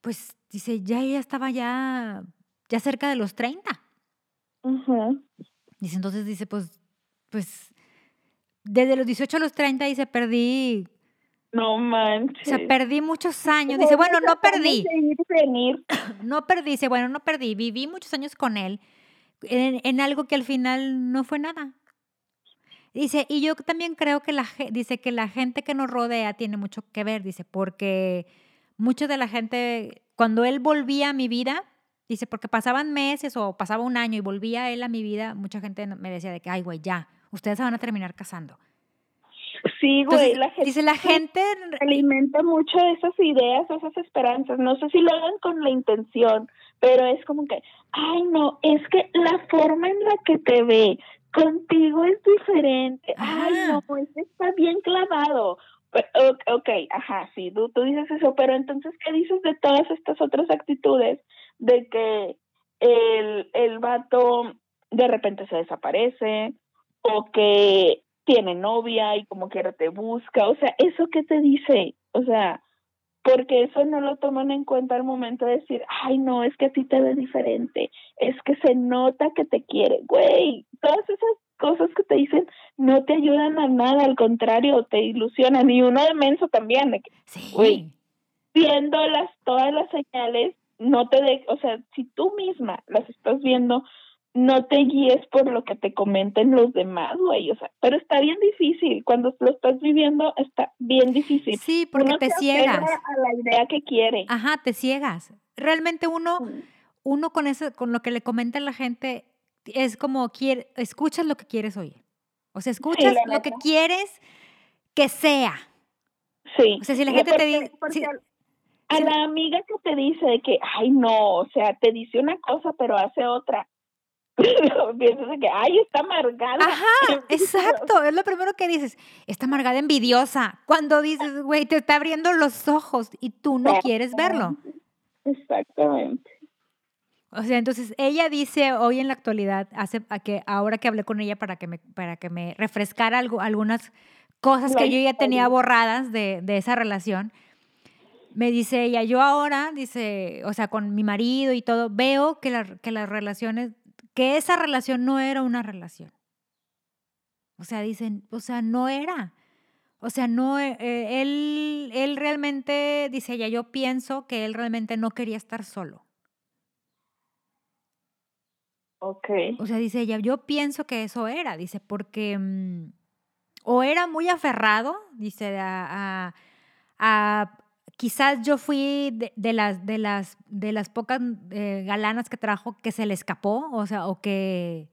pues dice, ya ella estaba ya, ya cerca de los 30. Dice, entonces dice, pues, pues, desde los 18 a los 30, dice, perdí. No manches. O sea, perdí muchos años. Dice, bueno, no perdí. [COUGHS] No perdí, dice, bueno, no perdí. Viví muchos años con él en, en algo que al final no fue nada. Dice, y yo también creo que la, dice que la gente que nos rodea tiene mucho que ver, dice, porque mucho de la gente, cuando él volvía a mi vida, dice, porque pasaban meses o pasaba un año y volvía él a mi vida, mucha gente me decía de que, ay, güey, ya, ustedes se van a terminar casando. Sí, güey, la gente, dice la gente alimenta mucho esas ideas, esas esperanzas. No sé si lo hagan con la intención, pero es como que, ay, no, es que la forma en la que te ve contigo es diferente. Ay, no, pues está bien clavado. Ok, ajá, sí, tú, tú dices eso, pero entonces, ¿qué dices de todas estas otras actitudes? De que el, el vato de repente se desaparece, o que tiene novia y como quiera te busca, o sea, ¿eso qué te dice? O sea, porque eso no lo toman en cuenta al momento de decir, ay, no, es que a ti te ve diferente, es que se nota que te quiere, güey, todas esas cosas que te dicen no te ayudan a nada, al contrario, te ilusionan. Y uno de menso también, sí. viendo las, todas las señales, no te de, o sea, si tú misma las estás viendo, no te guíes por lo que te comenten los demás, güey, o sea, pero está bien difícil, cuando lo estás viviendo está bien difícil. Sí, porque te ciegas. A la idea que quiere. Ajá, te ciegas. Realmente uno, uno con eso, con lo que le comenta la gente, es como quiere, escuchas lo que quieres oír. O sea, escuchas lo que quieres que sea. Sí. O sea, si la gente te dice... a la amiga que te dice que, ay, no, o sea, te dice una cosa pero hace otra. [LAUGHS] Piensas que, ay, está amargada. Ajá, [LAUGHS] exacto. Es lo primero que dices. Está amargada, envidiosa. Cuando dices, güey, te está abriendo los ojos y tú no quieres verlo. Exactamente. O sea, entonces ella dice hoy en la actualidad, hace a que ahora que hablé con ella para que me, para que me refrescara algo, algunas cosas que yo ya tenía borradas de, de, esa relación, me dice ella, yo ahora, dice, o sea, con mi marido y todo, veo que, la, que las relaciones, que esa relación no era una relación. O sea, dicen, o sea, no era. O sea, no, eh, eh, él, él realmente, dice ella, yo pienso que él realmente no quería estar solo. Ok. O sea, dice ella, yo pienso que eso era, dice, porque mm, o era muy aferrado, dice, a, a, quizás yo fui de, las, de, las, de las pocas eh, galanas que trajo que se le escapó, o sea, o que,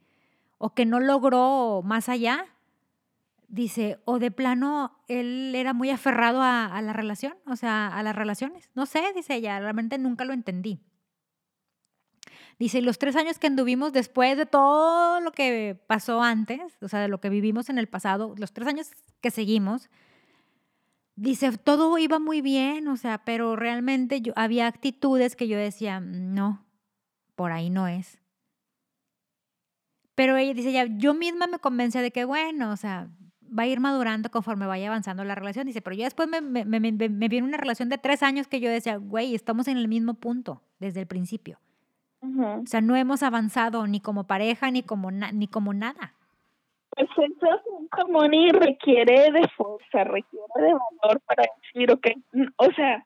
o que no logró más allá. Dice, o de plano él era muy aferrado a, a la relación, o sea, a las relaciones. No sé, dice ella, realmente nunca lo entendí. Dice, los tres años que anduvimos después de todo lo que pasó antes, o sea, de lo que vivimos en el pasado, los tres años que seguimos, dice, todo iba muy bien, o sea, pero realmente yo, había actitudes que yo decía, no, por ahí no es. Pero ella dice, ya, yo misma me convence de que, bueno, o sea, va a ir madurando conforme vaya avanzando la relación. Dice, pero yo después me, me, me, me viene una relación de tres años que yo decía, güey, estamos en el mismo punto desde el principio. O sea, no hemos avanzado ni como pareja ni como, ni como nada. Pues eso ni requiere de fuerza, requiere de valor para decir, ok, o sea,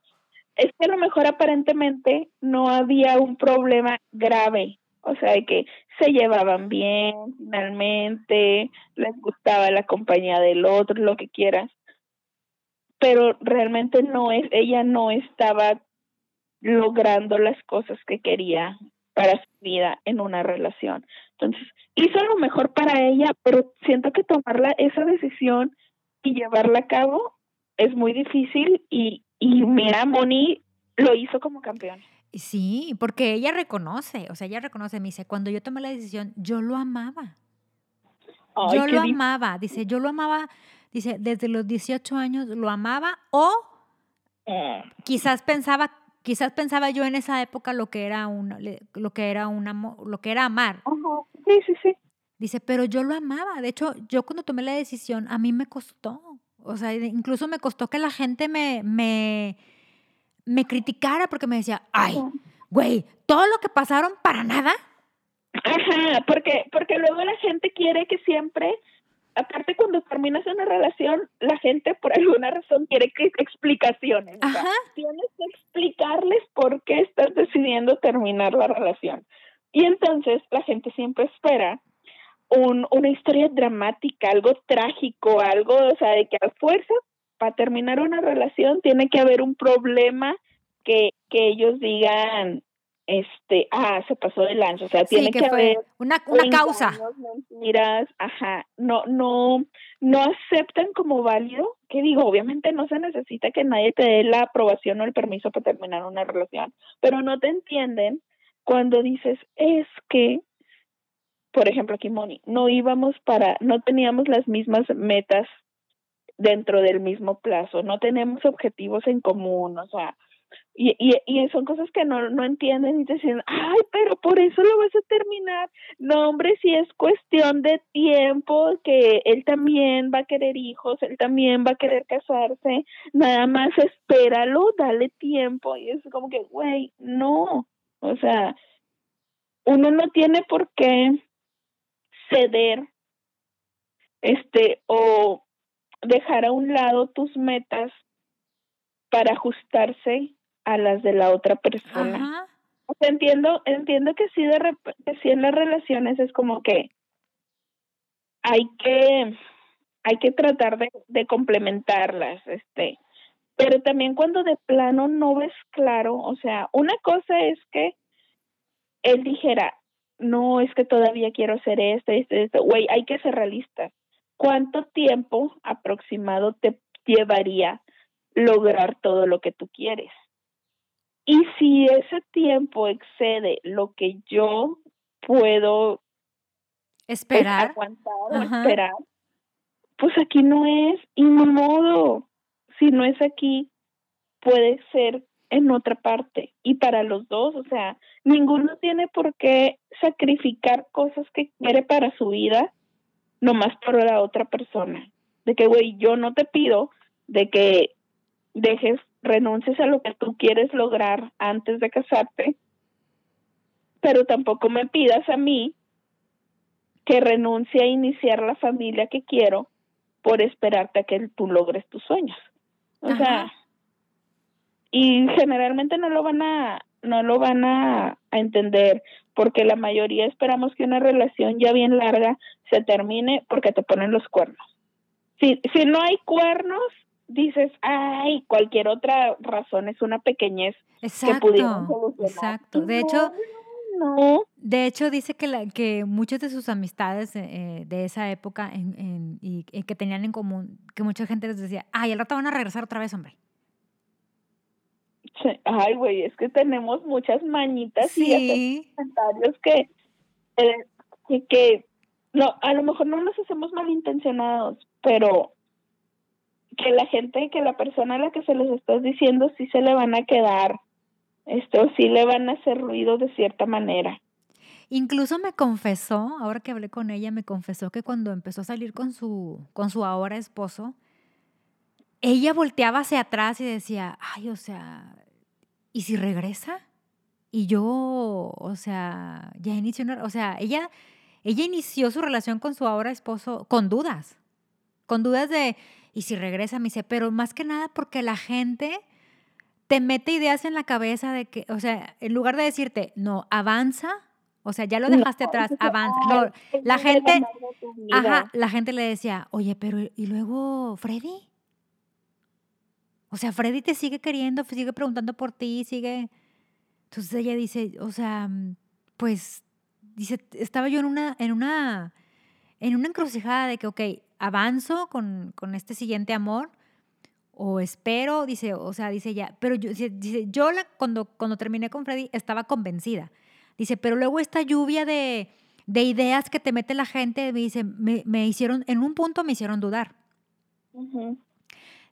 es que a lo mejor aparentemente no había un problema grave, o sea, de que se llevaban bien finalmente, les gustaba la compañía del otro, lo que quieras, pero realmente no es, ella no estaba logrando las cosas que quería para su vida en una relación. Entonces, hizo lo mejor para ella, pero siento que tomarla esa decisión y llevarla a cabo es muy difícil y, y mira, Moni lo hizo como campeón. Sí, porque ella reconoce, o sea, ella reconoce, me dice, cuando yo tomé la decisión, yo lo amaba. yo lo amaba, dice, yo lo amaba, dice, desde los 18 años lo amaba o ah. quizás pensaba quizás pensaba yo en esa época lo que era un, lo que era un lo que era amar. Sí, sí, sí. Dice, pero yo lo amaba. De hecho, yo cuando tomé la decisión, a mí me costó. O sea, incluso me costó que la gente me, me, me criticara porque me decía, ay, güey, todo lo que pasaron para nada. Ajá, porque, porque luego la gente quiere que siempre aparte cuando terminas una relación, la gente por alguna razón quiere que explicaciones. tienes que explicarles por qué estás decidiendo terminar la relación. Y entonces la gente siempre espera un, una historia dramática, algo trágico, algo, o sea, de que a fuerza, para terminar una relación, tiene que haber un problema que, que ellos digan, este, ah, se pasó de lanza, o sea, tiene que, haber una, una causa. Mentiras, ajá, no, no, no aceptan como válido, que digo, obviamente no se necesita que nadie te dé la aprobación o el permiso para terminar una relación, pero no te entienden cuando dices, es que, por ejemplo, aquí Moni, no íbamos para, no teníamos las mismas metas dentro del mismo plazo, no tenemos objetivos en común, o sea, y, y, y son cosas que no, no entienden y te dicen, ay, pero por eso lo vas a terminar. No, hombre, si es cuestión de tiempo, que él también va a querer hijos, él también va a querer casarse, nada más espéralo, dale tiempo. Y es como que, güey, no. O sea, uno no tiene por qué ceder este o dejar a un lado tus metas para ajustarse a las de la otra persona. entiendo, entiendo que sí, de sí en las relaciones es como que hay que hay que tratar de, de complementarlas, este, pero también cuando de plano no ves claro, o sea, una cosa es que él dijera, no, es que todavía quiero hacer esto, esto, esto, güey, hay que ser realista. ¿Cuánto tiempo aproximado te llevaría lograr todo lo que tú quieres? Y si ese tiempo excede lo que yo puedo esperar, aguantar o esperar, pues aquí no es, y no modo. Si no es aquí, puede ser en otra parte. Y para los dos, o sea, ninguno tiene por qué sacrificar cosas que quiere para su vida, nomás por la otra persona. De que, güey, yo no te pido de que dejes renuncies a lo que tú quieres lograr antes de casarte, pero tampoco me pidas a mí que renuncie a iniciar la familia que quiero por esperarte a que tú logres tus sueños. O sea, y generalmente no lo van a no lo van a, a, entender porque la mayoría esperamos que una relación ya bien larga se termine porque te ponen los cuernos. Si, si no hay cuernos, dices, ay, cualquier otra razón es una pequeñez exacto, que pudieron solucionar. Exacto. De hecho, no. De hecho, dice que, la, que muchas de sus amistades eh, de esa época en, en, y, que tenían en común, que mucha gente les decía, ay, al rato van a regresar otra vez, hombre. Ay, güey, es que tenemos muchas mañitas y comentarios que, eh, que, no, a lo mejor no nos hacemos malintencionados, pero que la gente, que la persona a la que se les estás diciendo sí se le van a quedar, esto sí le van a hacer ruido de cierta manera. Incluso me confesó, ahora que hablé con ella, me confesó que cuando empezó a salir con su, con su ahora esposo, ella volteaba hacia atrás y decía, ay, o sea, ¿y si regresa? Y yo, o sea, ya inició una, o sea, ella, ella inició su relación con su ahora esposo con dudas, con dudas de, ¿y si regresa? Me dice, pero más que nada porque la gente te mete ideas en la cabeza de que, o sea, en lugar de decirte, no, avanza, o sea, ya lo dejaste atrás, avanza. No, la gente, ajá, la gente le decía, oye, pero ¿y luego Freddy? O sea, Freddy te sigue queriendo, sigue preguntando por ti, sigue... Entonces ella dice, o sea, pues, dice, estaba yo en una, en una, en una encrucijada de que, ok, avanzo con, con este siguiente amor o espero, dice, o sea, dice ella, pero yo, dice, yo la, cuando, cuando terminé con Freddy estaba convencida. Dice, pero luego esta lluvia de, de ideas que te mete la gente, me dice, me, me, hicieron, en un punto me hicieron dudar.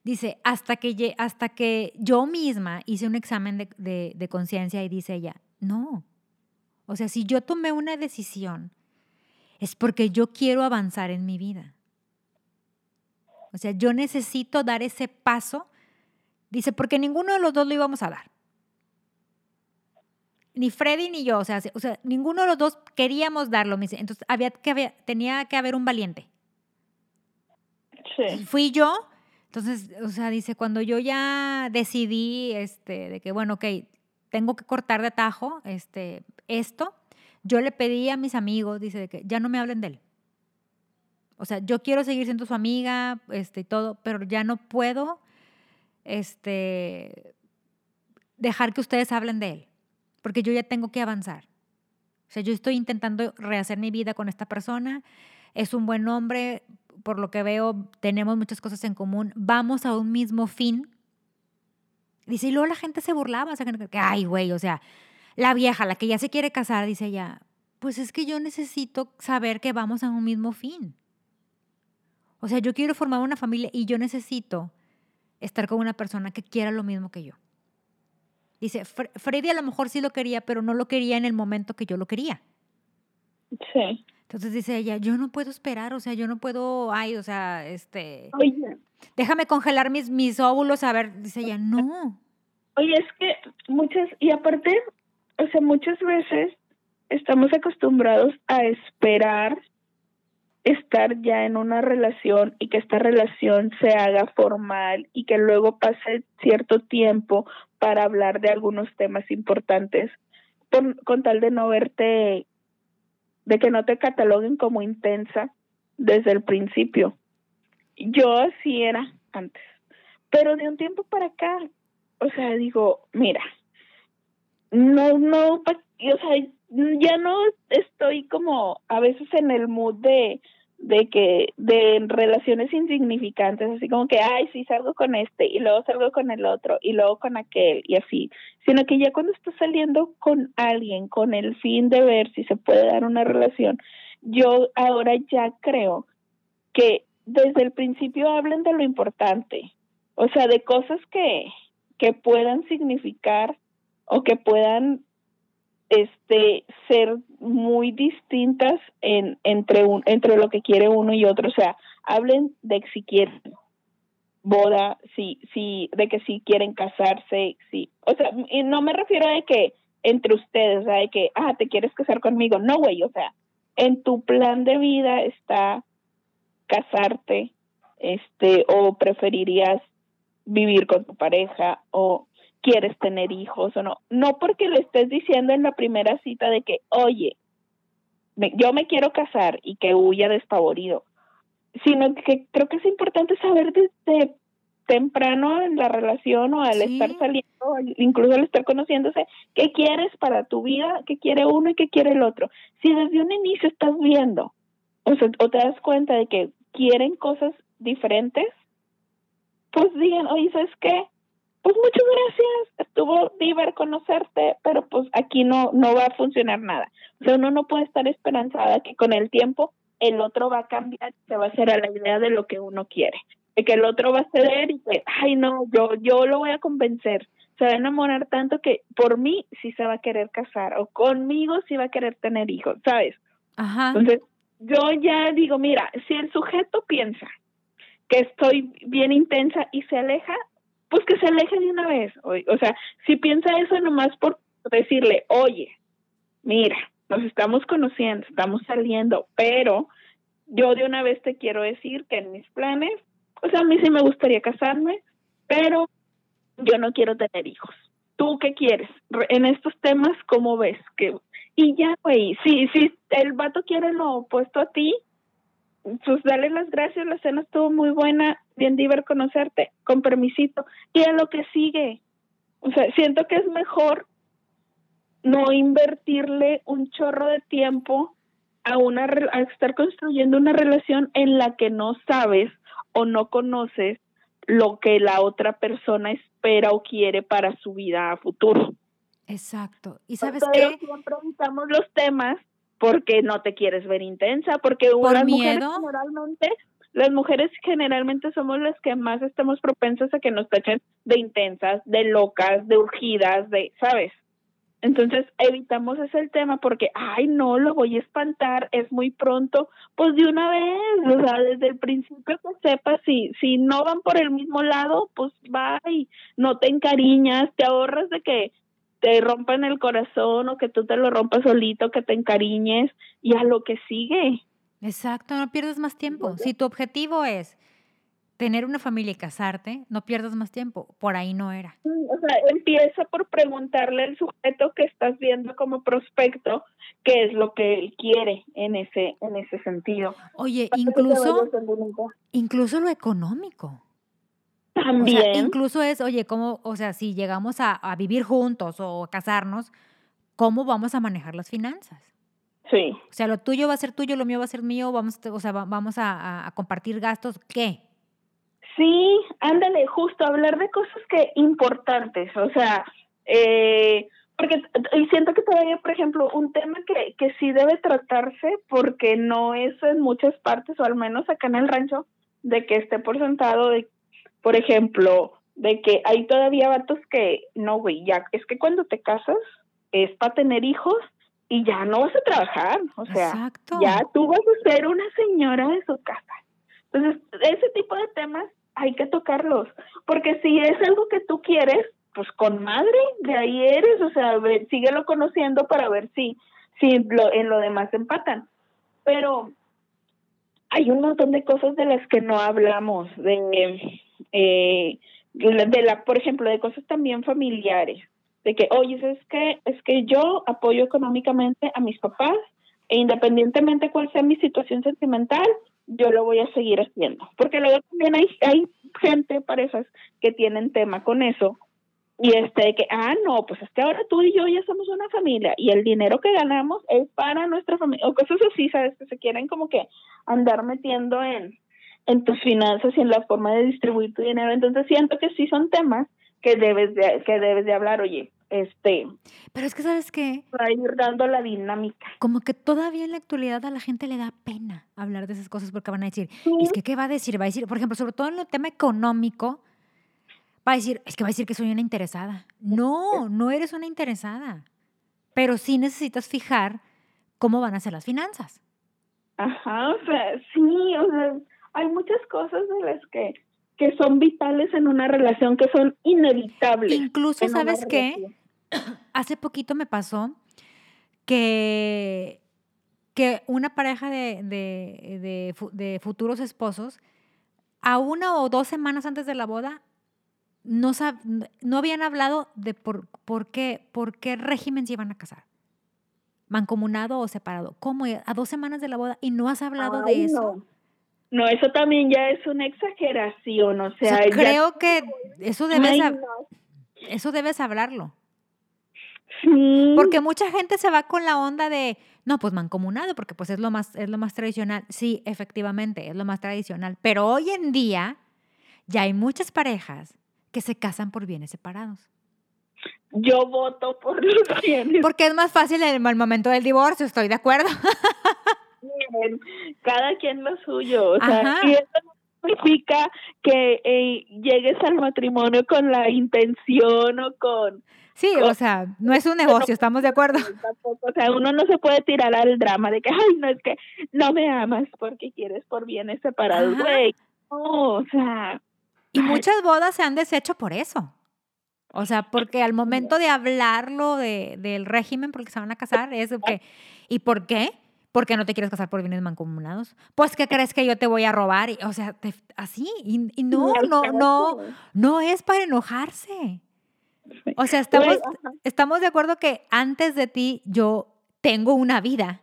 Dice, hasta que, hasta que yo misma hice un examen de, de, conciencia y dice ella, no. O sea, si yo tomé una decisión, es porque yo quiero avanzar en mi vida. O sea, yo necesito dar ese paso. Dice, porque ninguno de los dos lo íbamos a dar. Ni Freddy ni yo. O sea, o sea ninguno de los dos queríamos darlo. Me dice. Entonces, había que, tenía que haber un valiente. Sí. Fui yo entonces, o sea, dice, cuando yo ya decidí, este, de que, bueno, ok, tengo que cortar de atajo este, esto, yo le pedí a mis amigos, dice, de que ya no me hablen de él. O sea, yo quiero seguir siendo su amiga, este, y todo, pero ya no puedo, este, dejar que ustedes hablen de él, porque yo ya tengo que avanzar. O sea, yo estoy intentando rehacer mi vida con esta persona, es un buen hombre, por lo que veo, tenemos muchas cosas en común, vamos a un mismo fin. Dice, y luego la gente se burlaba, o ay, güey, o sea, la vieja, la que ya se quiere casar, dice ella, pues es que yo necesito saber que vamos a un mismo fin. O sea, yo quiero formar una familia y yo necesito estar con una persona que quiera lo mismo que yo. Dice, Freddy a lo mejor sí lo quería, pero no lo quería en el momento que yo lo quería. Sí. Entonces dice ella, yo no puedo esperar, o sea, yo no puedo, ay, o sea, este, Oye. déjame congelar mis, mis óvulos, a ver, dice ella, no. Oye, es que muchas, y aparte, o sea, muchas veces estamos acostumbrados a esperar estar ya en una relación y que esta relación se haga formal y que luego pase cierto tiempo para hablar de algunos temas importantes con, tal de no verte de que no te cataloguen como intensa desde el principio. Yo así era antes, pero de un tiempo para acá, o sea, digo, mira, no, no, o sea, ya no estoy como a veces en el mood de de que de relaciones insignificantes, así como que, ay, sí, salgo con este y luego salgo con el otro y luego con aquel y así, sino que ya cuando estás saliendo con alguien con el fin de ver si se puede dar una relación, yo ahora ya creo que desde el principio hablen de lo importante, o sea, de cosas que, que puedan significar o que puedan este ser muy distintas en entre un, entre lo que quiere uno y otro. O sea hablen de si quieren boda si si de que si quieren casarse sí o sea y no me refiero a que entre ustedes o sea de que ah te quieres casar conmigo no güey o sea en tu plan de vida está casarte, este, o preferirías vivir con tu pareja, o quieres tener hijos o no. No porque le estés diciendo en la primera cita de que, oye, yo me quiero casar y que huya despavorido, sino que creo que es importante saber desde temprano en la relación o al estar saliendo, incluso al estar conociéndose, qué quieres para tu vida, qué quiere uno y qué quiere el otro. Si desde un inicio estás viendo o, sea, o te das cuenta de que quieren cosas diferentes, pues digan, oye, ¿sabes qué? Pues muchas gracias, estuvo diver conocerte, pero pues aquí no, no va a funcionar nada. O sea, uno no puede estar esperanzada que con el tiempo el otro va a cambiar, se va a hacer a la idea de lo que uno quiere de que el otro va a ceder y que, ay no, yo, yo lo voy a convencer. Se va a enamorar tanto que por mí sí se va a querer casar o conmigo sí va a querer tener hijos, ¿sabes? Ajá. Entonces, yo ya digo, mira, si el sujeto piensa que estoy bien intensa y se aleja, pues que se aleje de una vez. O, o sea, si piensa eso nomás por decirle, oye, mira, nos estamos conociendo, estamos saliendo, pero yo de una vez te quiero decir que en mis planes o sea, a mí sí me gustaría casarme, pero yo no quiero tener hijos. ¿Tú qué quieres? En estos temas, ¿cómo ves? que Y ya, güey, si, si el vato quiere lo opuesto a ti, pues dale las gracias, la cena estuvo muy buena, bien diver conocerte, con permisito, y a lo que sigue. O sea, siento que es mejor no invertirle un chorro de tiempo a una a estar construyendo una relación en la que no sabes o no conoces lo que la otra persona espera o quiere para su vida a futuro. Exacto. ¿Y sabes qué? siempre evitamos los temas porque no te quieres ver intensa, porque ¿Por las miedo? mujeres generalmente las mujeres generalmente somos las que más estamos propensas a que nos tachen de intensas, de locas, de urgidas, de, ¿sabes? Entonces evitamos ese tema porque, ay, no, lo voy a espantar, es muy pronto. Pues de una vez, o sea, desde el principio que sepas, si, si no van por el mismo lado, pues va y no te encariñas, te ahorras de que te rompan el corazón o que tú te lo rompas solito, que te encariñes y a lo que sigue. Exacto, no pierdes más tiempo. Si tu objetivo es tener una familia y casarte, no pierdas más tiempo. Por ahí no era. O sea, empieza por preguntarle al sujeto que estás viendo como prospecto qué es lo que él quiere en ese, en ese sentido. Oye, incluso, incluso lo económico. También. incluso es, oye, ¿cómo, o sea, si llegamos a, a vivir juntos o a casarnos, ¿cómo vamos a manejar las finanzas? Sí. O sea, lo tuyo va a ser tuyo, lo mío va a ser mío, vamos, o sea, vamos a, a compartir gastos, ¿qué? Sí, ándale, justo hablar de cosas que importantes, o sea, eh, porque y siento que todavía, por ejemplo, un tema que, que sí debe tratarse porque no es en muchas partes, o al menos acá en el rancho, de que esté por sentado de, por ejemplo, de que hay todavía vatos que, no, güey, ya, es que cuando te casas es para tener hijos y ya no vas a trabajar, o sea, ya tú vas a ser una señora de su casa. Entonces, ese tipo de temas hay que tocarlos, porque si es algo que tú quieres, pues con madre, de ahí eres, o sea, síguelo conociendo para ver si, si lo, en lo demás empatan. Pero hay un montón de cosas de las que no hablamos, de, eh, de la, por ejemplo, de cosas también familiares, de que, oye, es que, es que yo apoyo económicamente a mis papás, e independientemente cuál sea mi situación sentimental, yo lo voy a seguir haciendo. Porque luego también hay, hay gente, parejas, que tienen tema con eso. Y este, que, ah, no, pues es que ahora tú y yo ya somos una familia y el dinero que ganamos es para nuestra familia, o cosas así, ¿sabes? Que se quieren como que andar metiendo en, en tus finanzas y en la forma de distribuir tu dinero. Entonces siento que sí son temas que debes de, que debes de hablar, oye, este... Pero es que, ¿sabes qué? Para ir dando la dinámica. Como que todavía en la actualidad a la gente le da pena hablar de esas cosas porque van a decir, es que, ¿qué va a decir? Va a decir, por ejemplo, sobre todo en el tema económico, va a decir, es que va a decir que soy una interesada. No, no eres una interesada. Pero sí necesitas fijar cómo van a ser las finanzas. Ajá, o sea, sí, o sea, hay muchas cosas de las que, que son vitales en una relación, que son inevitables. Incluso, ¿sabes qué? [CLEARS THROAT] hace poquito me pasó que que una pareja de, de, de de futuros esposos, a una o dos semanas antes de la boda, no, sab- no habían hablado de por, por, qué, por qué régimen se iban a casar. Mancomunado o separado. ¿Cómo? A dos semanas de la boda y no has hablado Ay, de eso. No. No, eso también ya es una exageración, o sea, ya- creo que eso debes, Ay, no. eso debes hablarlo. Sí. Porque mucha gente se va con la onda de, no, pues mancomunado, porque pues es lo más, es lo más tradicional. Sí, efectivamente, es lo más tradicional. Pero hoy en día ya hay muchas parejas que se casan por bienes separados. yo voto por los bienes. Porque es más fácil en el momento del divorcio, estoy de acuerdo. [LAUGHS] bien, cada quien lo suyo, o sea, y eso no significa que eh, llegues al matrimonio con la intención o con Sí, o sea, no es un negocio, estamos de acuerdo. [LAUGHS] tampoco, o sea, uno no se puede tirar al drama de que, ay, no, es que no me amas porque quieres por bienes separados, güey, no, o sea, Y muchas bodas se han deshecho por eso. O sea, porque al momento de hablarlo de, del régimen porque se van a casar, es que, ¿y por qué? ¿Por qué no te quieres casar por bienes mancomunados? Pues, ¿qué crees que yo te voy a robar? Y, o sea, te- así. Y, y no, no, no, no es para enojarse. O sea, estamos, estamos de acuerdo que antes de ti yo tengo una vida.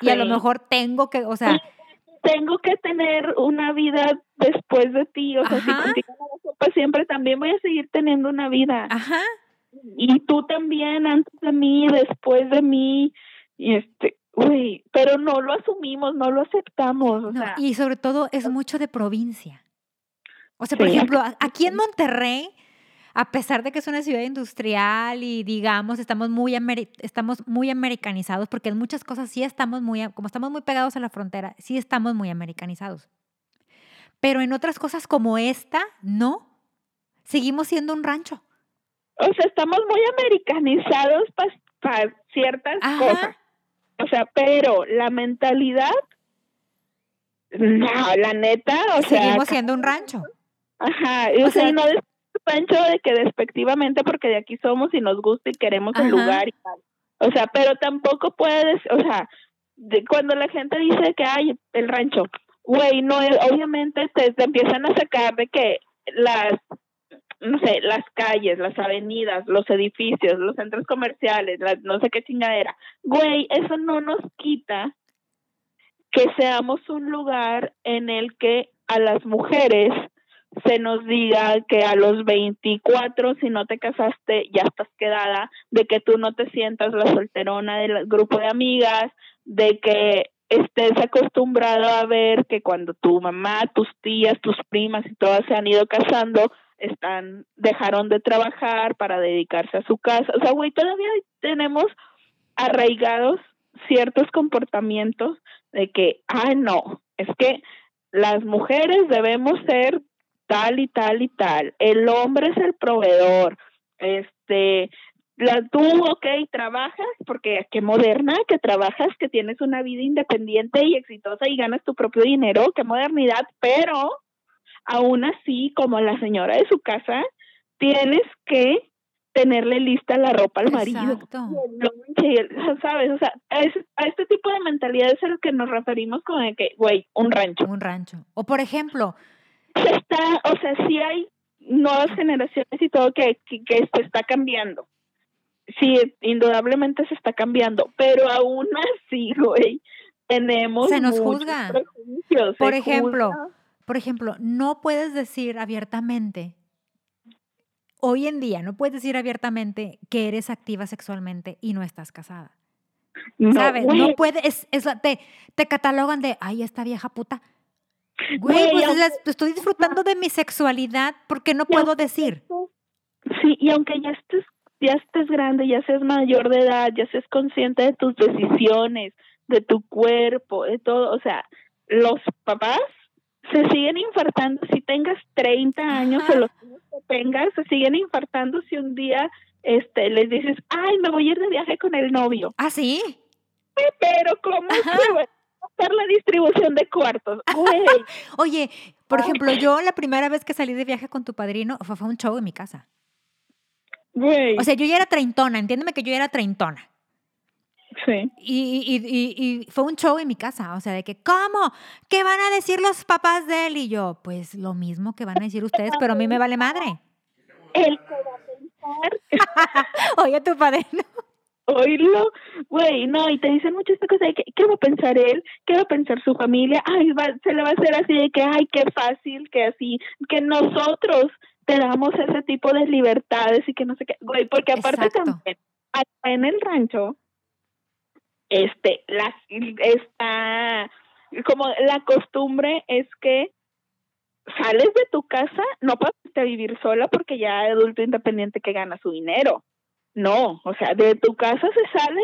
Y a lo mejor tengo que, o sea, [LAUGHS] tengo que tener una vida después de ti, o sea, si contigo sopa siempre, también voy a seguir teniendo una vida. ajá. y tú también antes de mí, después de mí, y este, güey, pero no lo asumimos, no lo aceptamos, o No, sea, y sobre todo es mucho de provincia. O sea, por Sí, ejemplo, aquí en Monterrey, a pesar de que es una ciudad industrial y digamos, estamos muy, estamos muy americanizados, porque en muchas cosas sí estamos muy, como estamos muy pegados a la frontera, sí estamos muy americanizados. Pero en otras cosas como esta, no. Seguimos siendo un rancho. o sea, estamos muy americanizados para ciertas Ajá. cosas, o sea, pero la mentalidad, no, la neta, o sea, Seguimos siendo un rancho. Ajá, y, O o sea, no es pancho de que despectivamente porque de aquí somos y nos gusta y queremos el lugar y tal. O sea, pero tampoco puedes, o sea, de, cuando la gente dice que hay el rancho, güey, no es, obviamente te, te empiezan a sacar de que las no sé, las calles, las avenidas, los edificios, los centros comerciales, las, no sé qué chingadera. Güey, eso no nos quita que seamos un lugar en el que a las mujeres se nos diga que a los 24, si no te casaste, ya estás quedada, de que tú no te sientas la solterona del grupo de amigas, de que estés acostumbrado a ver que cuando tu mamá, tus tías, tus primas y todas se han ido casando, están dejaron de trabajar para dedicarse a su casa. O sea, güey, todavía tenemos arraigados ciertos comportamientos de que, ah, no, es que las mujeres debemos ser tal y tal y tal. El hombre es el proveedor. Este, la, tú, ok, trabajas, porque qué moderna, que trabajas, que tienes una vida independiente y exitosa y ganas tu propio dinero, qué modernidad, pero aún así, como la señora de su casa, tienes que tenerle lista la ropa al marido. El el- ¿Sabes? O sea, a, ese- a este tipo de mentalidad es a lo que nos referimos con el que, güey, un rancho. Un rancho. O por ejemplo, Se está, o sea, sí hay nuevas generaciones y todo que, que, que se está cambiando. Sí, indudablemente se está cambiando, pero aún así, güey, tenemos Se nos juzga. Por ejemplo, juzga. Por ejemplo, no puedes decir abiertamente, hoy en día no puedes decir abiertamente que eres activa sexualmente y no estás casada. no, ¿Sabes? güey, No puedes, es, es la- te, te catalogan de, ay, esta vieja puta. Güey, Güey, pues es- estoy disfrutando de mi sexualidad porque no puedo decir. Sí, y aunque ya estés, ya estés grande, ya seas mayor de edad, ya seas consciente de tus decisiones, de tu cuerpo, de todo, o sea, los papás se siguen infartando si tengas 30 años Ajá. o los que tengas, se siguen infartando si un día este les dices, ay, me voy a ir de viaje con el novio. Ah, sí. Pero ¿cómo se va a hacer la distribución de cuartos? [LAUGHS] Oye, por ejemplo, yo la primera vez que salí de viaje con tu padrino fue, fue un show en mi casa. güey. O sea, yo ya era treintona, entiéndeme que yo ya era treintona. Sí. Y, y, y, y, fue un show en mi casa, o sea, de que, ¿cómo? ¿Qué van a decir los papás de él? Y yo, pues lo mismo que van a decir ustedes, pero a mí me vale madre. El que va a pensar. [LAUGHS] Oye, tu padre, ¿no? Oírlo, güey, no, y te dicen mucho esta cosa de que, ¿qué va a pensar él? ¿Qué va a pensar su familia? Ay, va, se le va a hacer así de que, ay, qué fácil, que así, que nosotros te damos ese tipo de libertades y que no sé qué, güey, porque aparte Exacto. también, acá en el rancho, este, las, está, como la costumbre es que sales de tu casa, no para irte a vivir sola porque ya adulto independiente que gana su dinero. No, o sea, de tu casa se sale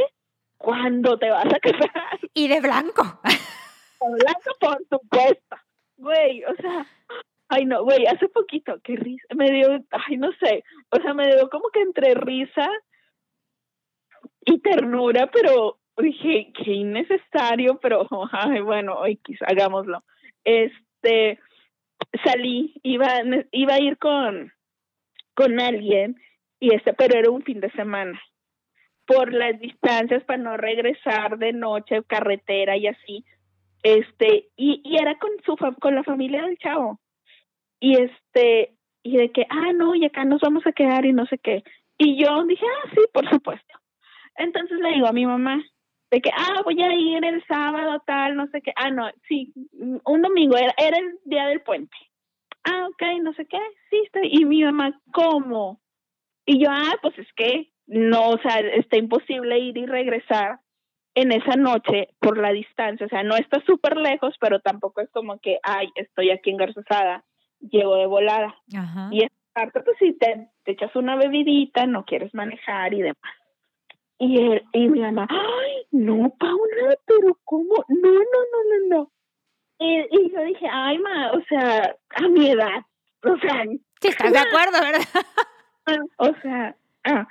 cuando te vas a casar. Y de blanco. Hablando por supuesto. Güey, o sea, ay no, güey, hace poquito, qué risa, me dio, ay no sé, o sea, me dio como que entre risa y ternura, pero dije, qué innecesario, pero [LAUGHS] bueno, X, hagámoslo. Este, salí, iba, iba a ir con, con alguien, y este, pero era un fin de semana. Por las distancias para no regresar de noche, carretera y así, este, y, y era con su con la familia del chavo. Y este, y de que, ah, no, y acá nos vamos a quedar y no sé qué. Y yo dije, ah, sí, por supuesto. Entonces le digo a mi mamá, de que, ah, voy a ir el sábado tal, no sé qué. Ah, no, sí, un domingo, era, era el día del puente. Ah, ok, no sé qué, sí, está. Y mi mamá, ¿cómo? Y yo, ah, pues es que no, o sea, está imposible ir y regresar en esa noche por la distancia. O sea, no está súper lejos, pero tampoco es como que, ay, estoy aquí en Garzazada, llego de volada. Ajá. Y aparte, pues si te, te echas una bebidita, no quieres manejar y demás. Y, él, y mi mamá, ay, no, Paula, pero ¿cómo? No, no, no, no, no. Y, y yo dije, ay, ma, o sea, a mi edad, o sea, Sí, estás de acuerdo, ¿verdad? [LAUGHS] o sea, ah,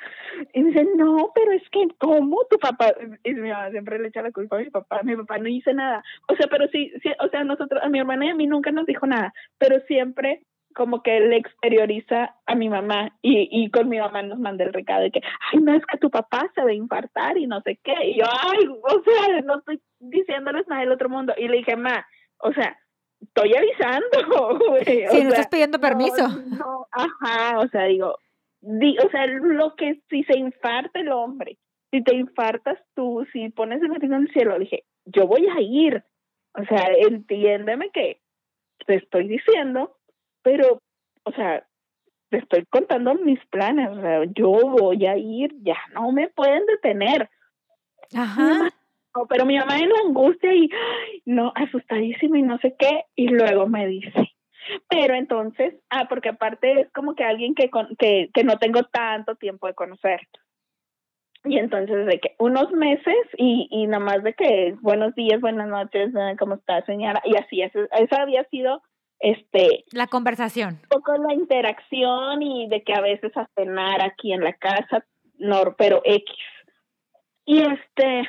y dice, no, pero es que, ¿cómo tu papá? Y mi mamá siempre le echa la culpa a mi papá, mi papá no dice nada. O sea, pero sí, sí, o sea, nosotros, a mi hermana y a mí nunca nos dijo nada, pero siempre como que le exterioriza a mi mamá y, y con mi mamá nos manda el recado de que, ay, no, es que tu papá se va a infartar y no sé qué. Y yo, ay, o sea, no estoy diciéndoles nada del otro mundo. Y le dije, ma, o sea, estoy avisando, [LAUGHS] güey. o Sí, no sea, estás pidiendo permiso. no, no, ajá, o sea, digo, di, o sea, lo que si se infarta el hombre, si te infartas tú, si pones el grito en el cielo, le dije, yo voy a ir. O sea, entiéndeme que te estoy diciendo, pero, o sea, te estoy contando mis planes, o sea, yo voy a ir, ya no me pueden detener. Ajá. No, pero mi mamá en la angustia y no, asustadísima y no sé qué, y luego me dice, pero entonces, ah, porque aparte es como que alguien que, con, que, que no tengo tanto tiempo de conocer. Y entonces de que unos meses y, y nada más de que buenos días, buenas noches, ¿cómo está señora? Y así, esa había sido este La conversación. un poco la interacción y de que a veces a cenar aquí en la casa, no, pero X. Y este,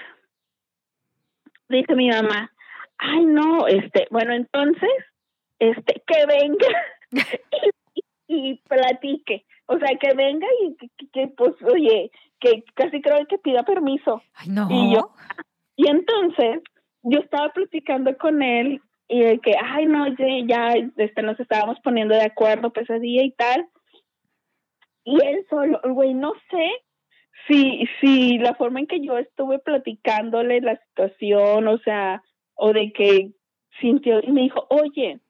dice mi mamá, ay no, este, bueno, entonces, este, que venga [LAUGHS] y, y platique. O sea, que venga y que, que, que, pues, oye, que casi creo que pida permiso. Ay, no. Y yo, y entonces, yo estaba platicando con él y de que, ay, no, ya, este, nos estábamos poniendo de acuerdo pues ese día y tal. Y él solo, güey, no sé si, si la forma en que yo estuve platicándole la situación, o sea, o de que sintió, y me dijo, oye,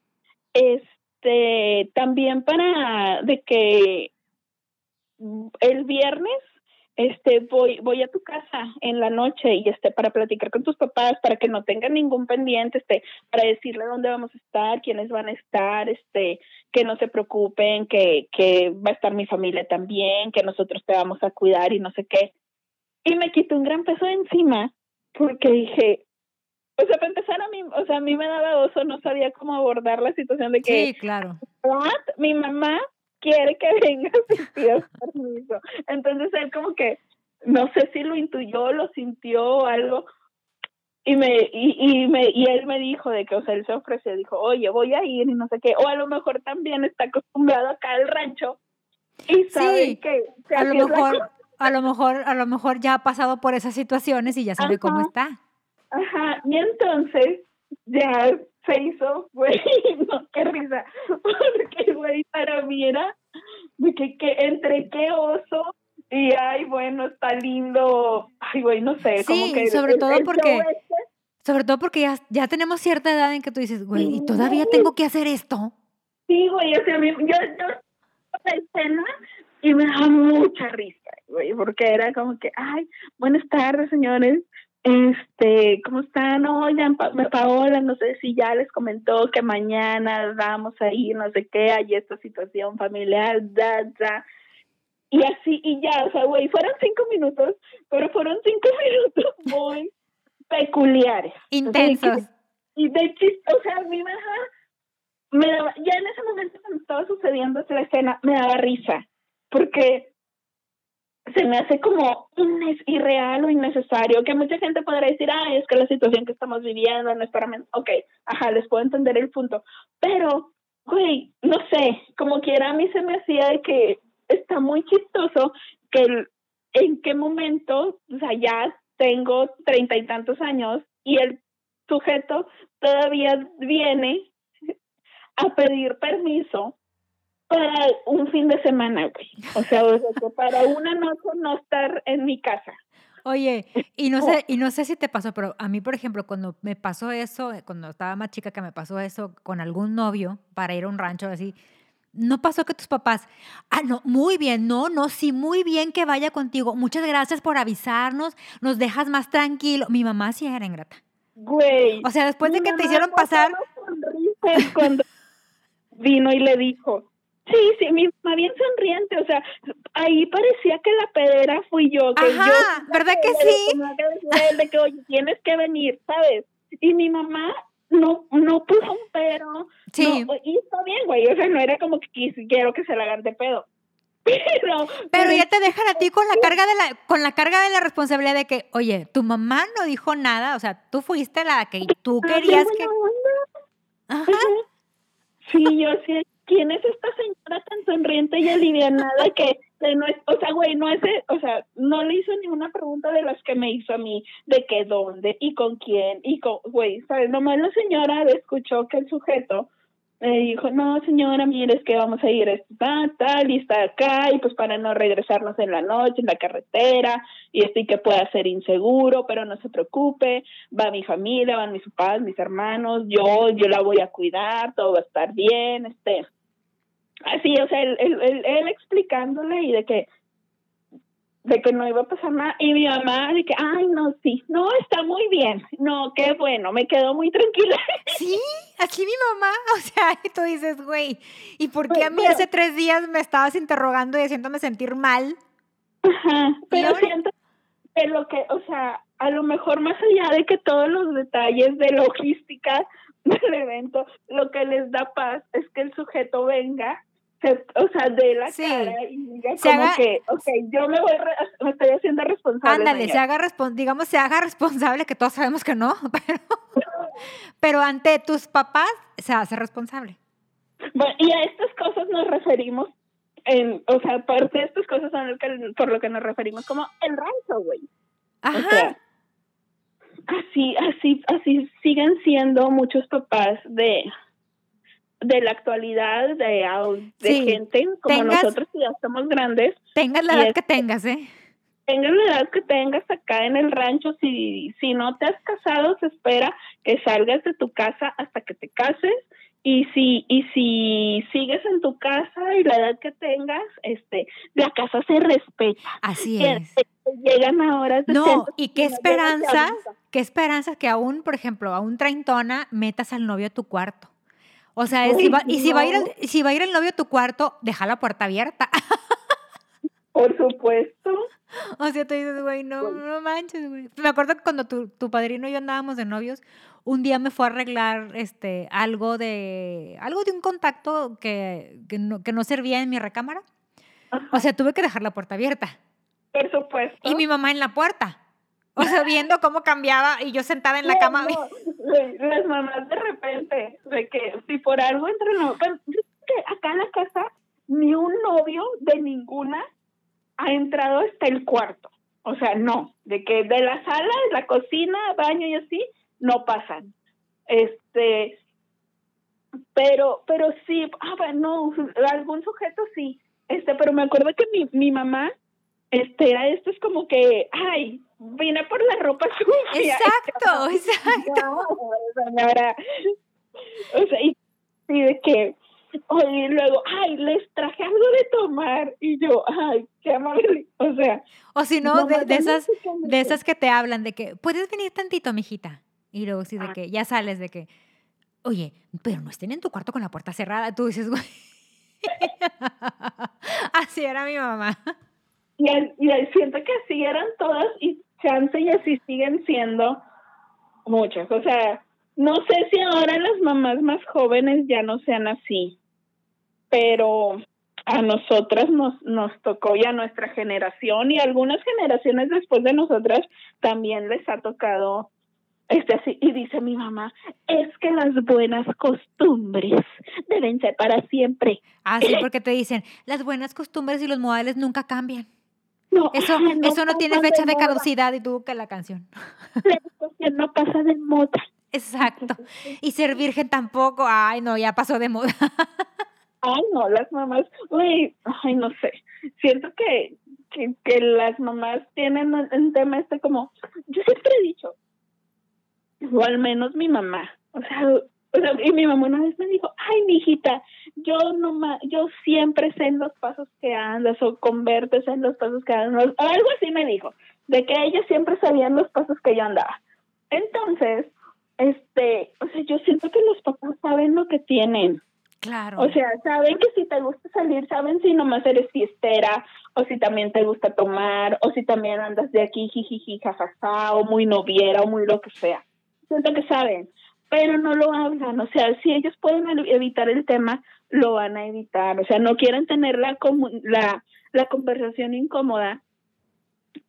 este, también para, de que el viernes este voy voy a tu casa en la noche y este para platicar con tus papás para que no tengan ningún pendiente este para decirle dónde vamos a estar quiénes van a estar este que no se preocupen que que va a estar mi familia también que nosotros te vamos a cuidar y no sé qué y me quité un gran peso de encima porque dije o sea para empezar a mí o sea a mí me daba oso no sabía cómo abordar la situación de que Sí, claro. ¿what? mi mamá quiere que [LAUGHS] vengas y pidas permiso. Entonces él como que, no sé si lo intuyó, lo sintió o algo, y me, y, y me, y él me dijo de que, o sea, él se ofreció, dijo, oye, voy a ir y no sé qué, o a lo mejor también está acostumbrado acá al rancho y sabe Sí, que, que A lo mejor, a lo mejor, a lo mejor ya ha pasado por esas situaciones y ya sabe cómo está. Ajá, y entonces ya se hizo, güey, [LAUGHS] no, qué risa, porque, güey, para mí era de que, que entre qué oso y, ay, bueno, está lindo, ay, güey, no sé, como Sí, que... sobre el- todo el porque- este, Sobre todo porque ya, ya tenemos cierta edad en que tú dices, güey, ¿y Sí. todavía tengo que hacer esto? Sí, güey, o sea, yo, yo la escena y me da mucha risa, güey, porque era como que, ay, buenas tardes, señores, este, ¿cómo están? Oigan, pa Paola, no sé si ya les comentó que mañana vamos a ir, no sé qué, hay esta situación familiar, da, da. Y así, y ya, o sea, güey, fueron cinco minutos, pero fueron cinco [LAUGHS] minutos muy peculiares. Intensos. Y de chiste, o sea, a mí me daba, me daba, ya en ese momento cuando estaba sucediendo esa escena, me daba risa, porque se me hace como irreal o innecesario, que mucha gente podrá decir, ay, es que la situación que estamos viviendo no es para mí. Ok, ajá, les puedo entender el punto, pero, güey, no sé, como quiera a mí se me hacía de que está muy chistoso que el- en qué momento, o sea, ya tengo treinta y tantos años y el sujeto todavía viene a pedir permiso para un fin de semana, güey. O sea, o sea, que para una noche no estar en mi casa. Oye, y no sé, y no sé si te pasó, pero a mí, por ejemplo, cuando me pasó eso, cuando estaba más chica que me pasó eso con algún novio para ir a un rancho así, no pasó que tus papás, ah, no, muy bien, no, no, sí, muy bien que vaya contigo. Muchas gracias por avisarnos, nos dejas más tranquilo. Mi mamá sí era ingrata. Güey. O sea, después de que te hicieron pasar, cuando [LAUGHS] vino y le dijo, sí, sí, mi mamá bien sonriente, o sea, ahí parecía que la pedera fui yo, que Ajá, yo ¿verdad que sí? de que, oye, tienes que venir, ¿sabes? Y mi mamá no no puso un pero. Sí. no, y está bien, güey, o sea, no era como que quiero que se la hagan de pedo. [LAUGHS] Pero, Pero ya te dejan a ti con la carga de la, con la carga de la responsabilidad de que, oye, tu mamá no dijo nada, o sea, tú fuiste la que tú Ah, querías que. Ajá. Sí, yo sé. ¿Quién es esta señora tan sonriente y alivianada que, no es, o sea, güey, no de- o sea, no le hizo ninguna pregunta de las que me hizo a mí, de que dónde y con quién y con, güey, ¿sabes? Nomás la señora escuchó que el sujeto me dijo, no, señora, mire, es que vamos a ir a esto, tal, tal, y está acá, y pues para no regresarnos en la noche, en la carretera, y esto y que pueda ser inseguro, pero no se preocupe, va mi familia, van mis papás, mis hermanos, yo, yo la voy a cuidar, todo va a estar bien, este, así, o sea, él, él, él, él explicándole y de que, de que no iba a pasar nada, y mi mamá de que, ay, no, sí, no, está muy bien, no, qué bueno, me quedo muy tranquila. [LAUGHS] Sí, así mi mamá, [LAUGHS] o sea, y tú dices, güey, ¿y por qué a mí pero- hace tres días me estabas interrogando y haciéndome sentir mal? Ajá, pero ahora? siento que lo que, o sea, a lo mejor más allá de que todos los detalles de logística [LAUGHS] del evento, lo que les da paz es que el sujeto venga, se- o sea, de la Sí. cara y diga Se como haga- que, ok, yo me voy, re- me estoy haciendo responsable. Ándale, se haga respon- digamos, se haga responsable, que todos sabemos que no, [LAUGHS] pero, pero ante tus papás se hace responsable. Bueno, y a estas cosas nos referimos, en, o sea, parte de estas cosas son que, por lo que nos referimos como el rancho, güey. O Ajá. sea, así, así, así siguen siendo muchos papás de, de la actualidad, de, de Sí, gente como tengas- nosotros que ya estamos grandes, Tengas la edad es- que tengas, ¿eh? tengas la edad que tengas acá en el rancho, si, si no te has casado, se espera que salgas de tu casa hasta que te cases. Y si, y si sigues en tu casa y la edad que tengas, este, la casa se respeta. Así es. Llegan a horas de No, y qué esperanzas, qué esperanzas que aún, por ejemplo, a un treintona metas al novio a tu cuarto. O sea, si Uy, va- y si va, a ir el, si va a ir el novio a tu cuarto, deja la puerta abierta. [LAUGHS] Por supuesto. O sea, tú dices, güey, no, no manches, güey. Me acuerdo que cuando tu, tu padrino y yo andábamos de novios, un día me fue a arreglar este, algo, de, algo de un contacto que, que, no, que no servía en mi recámara. O sea, tuve que dejar la puerta abierta. Por supuesto. Y mi mamá en la puerta. O sea, viendo cómo cambiaba y yo sentada en la No, cama. no, las mamás de repente, de que si por algo entre no, pero que acá en la casa ni un novio de ninguna ha entrado hasta el cuarto. O sea, no, de que de la sala, la cocina, baño y así, no pasan. Este, pero, pero sí, ah, bueno, algún sujeto sí. Este, pero me acuerdo que mi, mi mamá, este, era esto es como que, ay, vine por la ropa sucia. Exacto, [LAUGHS] exacto. o sea, y, y de que, y luego, ay, les traje algo de tomar. Y yo, ay, qué amable. O sea. O si no, de, esas, de esas que te hablan de que, ¿puedes venir tantito, mijita? Y luego sí, de ah. que ya sales de que, oye, pero no estén en tu cuarto con la puerta cerrada. Tú dices, [LAUGHS] güey. [LAUGHS] así era mi mamá. Y, y siento que así eran todas y chance y así siguen siendo muchas. O sea, no sé si ahora las mamás más jóvenes ya no sean así, pero a nosotras nos, nos tocó ya nuestra generación y algunas generaciones después de nosotras también les ha tocado este así. Y dice mi mamá es que las buenas costumbres deben ser para siempre ah sí porque te dicen las buenas costumbres y los modales nunca cambian no, eso no, eso no tiene fecha de, caducidad y tú que la canción la educación no pasa de moda Exacto. [LAUGHS] Y ser virgen tampoco, ay, no, ya pasó de moda. [LAUGHS] Ay, no, las mamás, uy, ay, no sé. Siento que, que, que las mamás tienen un tema este como, yo siempre he dicho, o al menos mi mamá, o sea, y mi mamá una vez me dijo, ay, mijita, yo no yo siempre sé en los pasos que andas o convertes en los pasos que andas, algo así me dijo, de que ella siempre sabía los pasos que yo andaba. Entonces, este, o sea, yo siento que los papás saben lo que tienen. Claro. O sea, saben que si te gusta salir, saben si nomás eres fiestera, o si también te gusta tomar, o si también andas de aquí, jijiji, jajaja, o muy noviera, o muy lo que sea. Siento que saben, pero no lo hablan. O sea, si ellos pueden evitar el tema, lo van a evitar. O sea, no quieren tener la, la, la conversación incómoda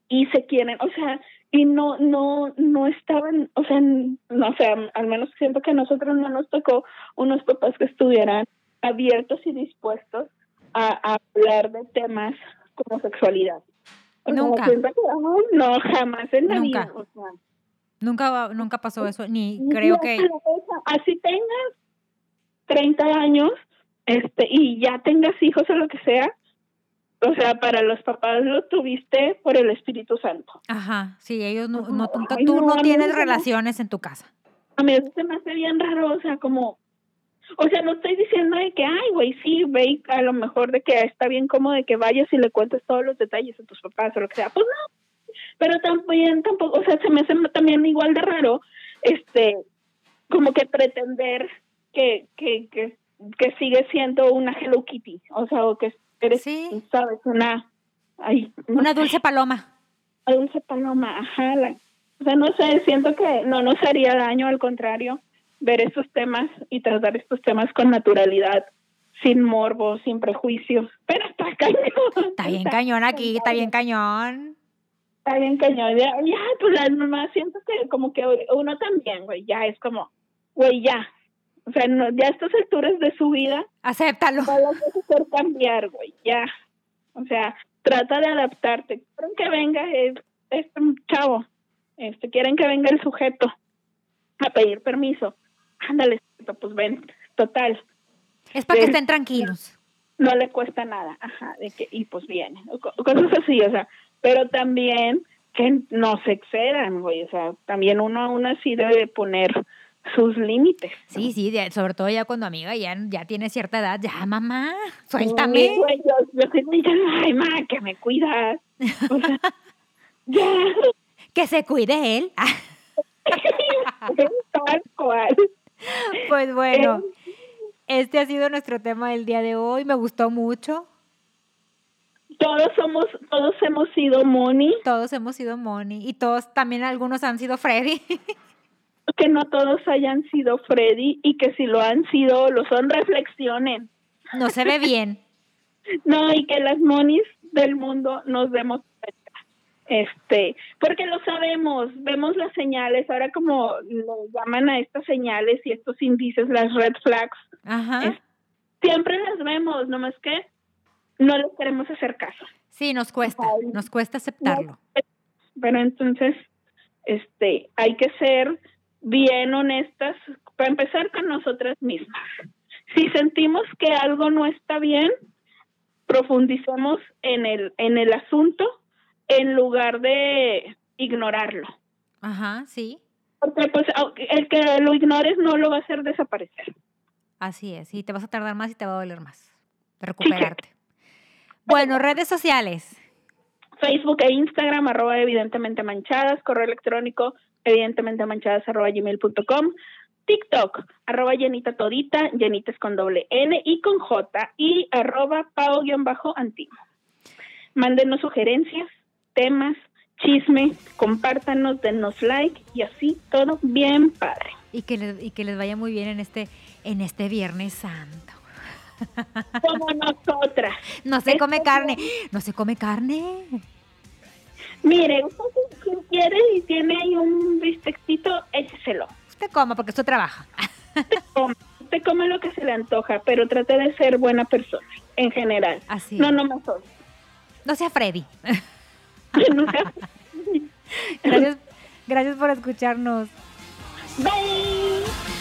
y se quieren, o sea, y no no no estaban o sea no sé al menos siento que a nosotros no nos tocó unos papás que estuvieran abiertos y dispuestos a, hablar de temas como sexualidad nunca no jamás en la nunca. vida nunca nunca pasó eso ni creo que así tengas 30 años este y ya tengas hijos o lo que sea o sea, para los papás lo tuviste por el Espíritu Santo. Ajá, sí, ellos no, no tú, no, tienes relaciones en tu casa. A mí eso se me hace bien raro, o sea, como, o sea, no estoy diciendo de que, ay, güey, sí, ve, a lo mejor de que está bien como de que vayas y le cuentes todos los detalles a tus papás o lo que sea, pues no, pero también tampoco, o sea, se me hace también igual de raro, este, como que pretender que, que, que, que sigue siendo una Hello Kitty, o sea, o que eres, sí. sabes, una... una dulce paloma. Una dulce paloma, ajá. o sea, no sé, siento que no nos haría daño, al contrario, ver estos temas y tratar estos temas con naturalidad, sin morbo, sin prejuicios. Pero está cañón. Está bien cañón aquí, está bien cañón. Está bien cañón. Ya, pues la mamá siento que como que uno también, güey, ya es como, güey, ya, o sea, no, ya a estas alturas de su vida. Acéptalo. No lo puedes cambiar, güey, ya. O sea, trata de adaptarte. Quieren que venga este chavo, este, quieren que venga el sujeto a pedir permiso. Ándale, pues ven, total. Es para que estén tranquilos. No le cuesta nada, ajá, de que, y pues viene. Cosas así, o sea, pero también que no se excedan, güey, o sea, también uno aún así debe poner sus límites. Sí, sí, sobre todo ya cuando amiga ya, ya tiene cierta edad, ya mamá, suéltame. Sí, yo, yo ay, mamá, que me cuidas. O sea, [LAUGHS] ya. Que se cuide él. [LAUGHS] Tal cual. Pues bueno, este ha sido nuestro tema del día de hoy, me gustó mucho. Todos somos, todos hemos sido Moni. Todos hemos sido Moni y todos también algunos han sido Freddy. [LAUGHS] que no todos hayan sido Freddy y que si lo han sido, lo son, reflexionen. No se ve bien. [LAUGHS] no, y que las monis del mundo nos demos cuenta. Este, porque lo sabemos, vemos las señales, ahora como lo llaman a estas señales y estos índices, las red flags, Ajá. siempre las vemos, nomás que no les queremos hacer caso. Sí, nos cuesta, nos cuesta aceptarlo. Pero entonces, este, hay que ser bien honestas, para empezar con nosotras mismas. Si sentimos que algo no está bien, profundicemos en el, en el asunto en lugar de ignorarlo. Ajá, sí. Porque pues el que lo ignores no lo va a hacer desaparecer. Así es, y te vas a tardar más y te va a doler más recuperarte. Bueno, redes sociales. Facebook e Instagram, arroba evidentemente manchadas, correo electrónico evidentemente manchadas arroba gmail.com, TikTok, arroba llenita todita, llenitas con doble N y con J y arroba pao-antimo. Mándenos sugerencias, temas, chisme, compártanos, denos like y así todo bien padre. Y que les, y que les vaya muy bien en este, en este Viernes Santo. Como nosotras. No se come carne. No se come carne. Mire, si quiere y tiene ahí un bistecito, écheselo. Usted coma porque usted trabaja. Usted come, lo que se le antoja, pero trate de ser buena persona, en general. Así. No, no más No sea Freddy. [LAUGHS] gracias, gracias por escucharnos. Bye.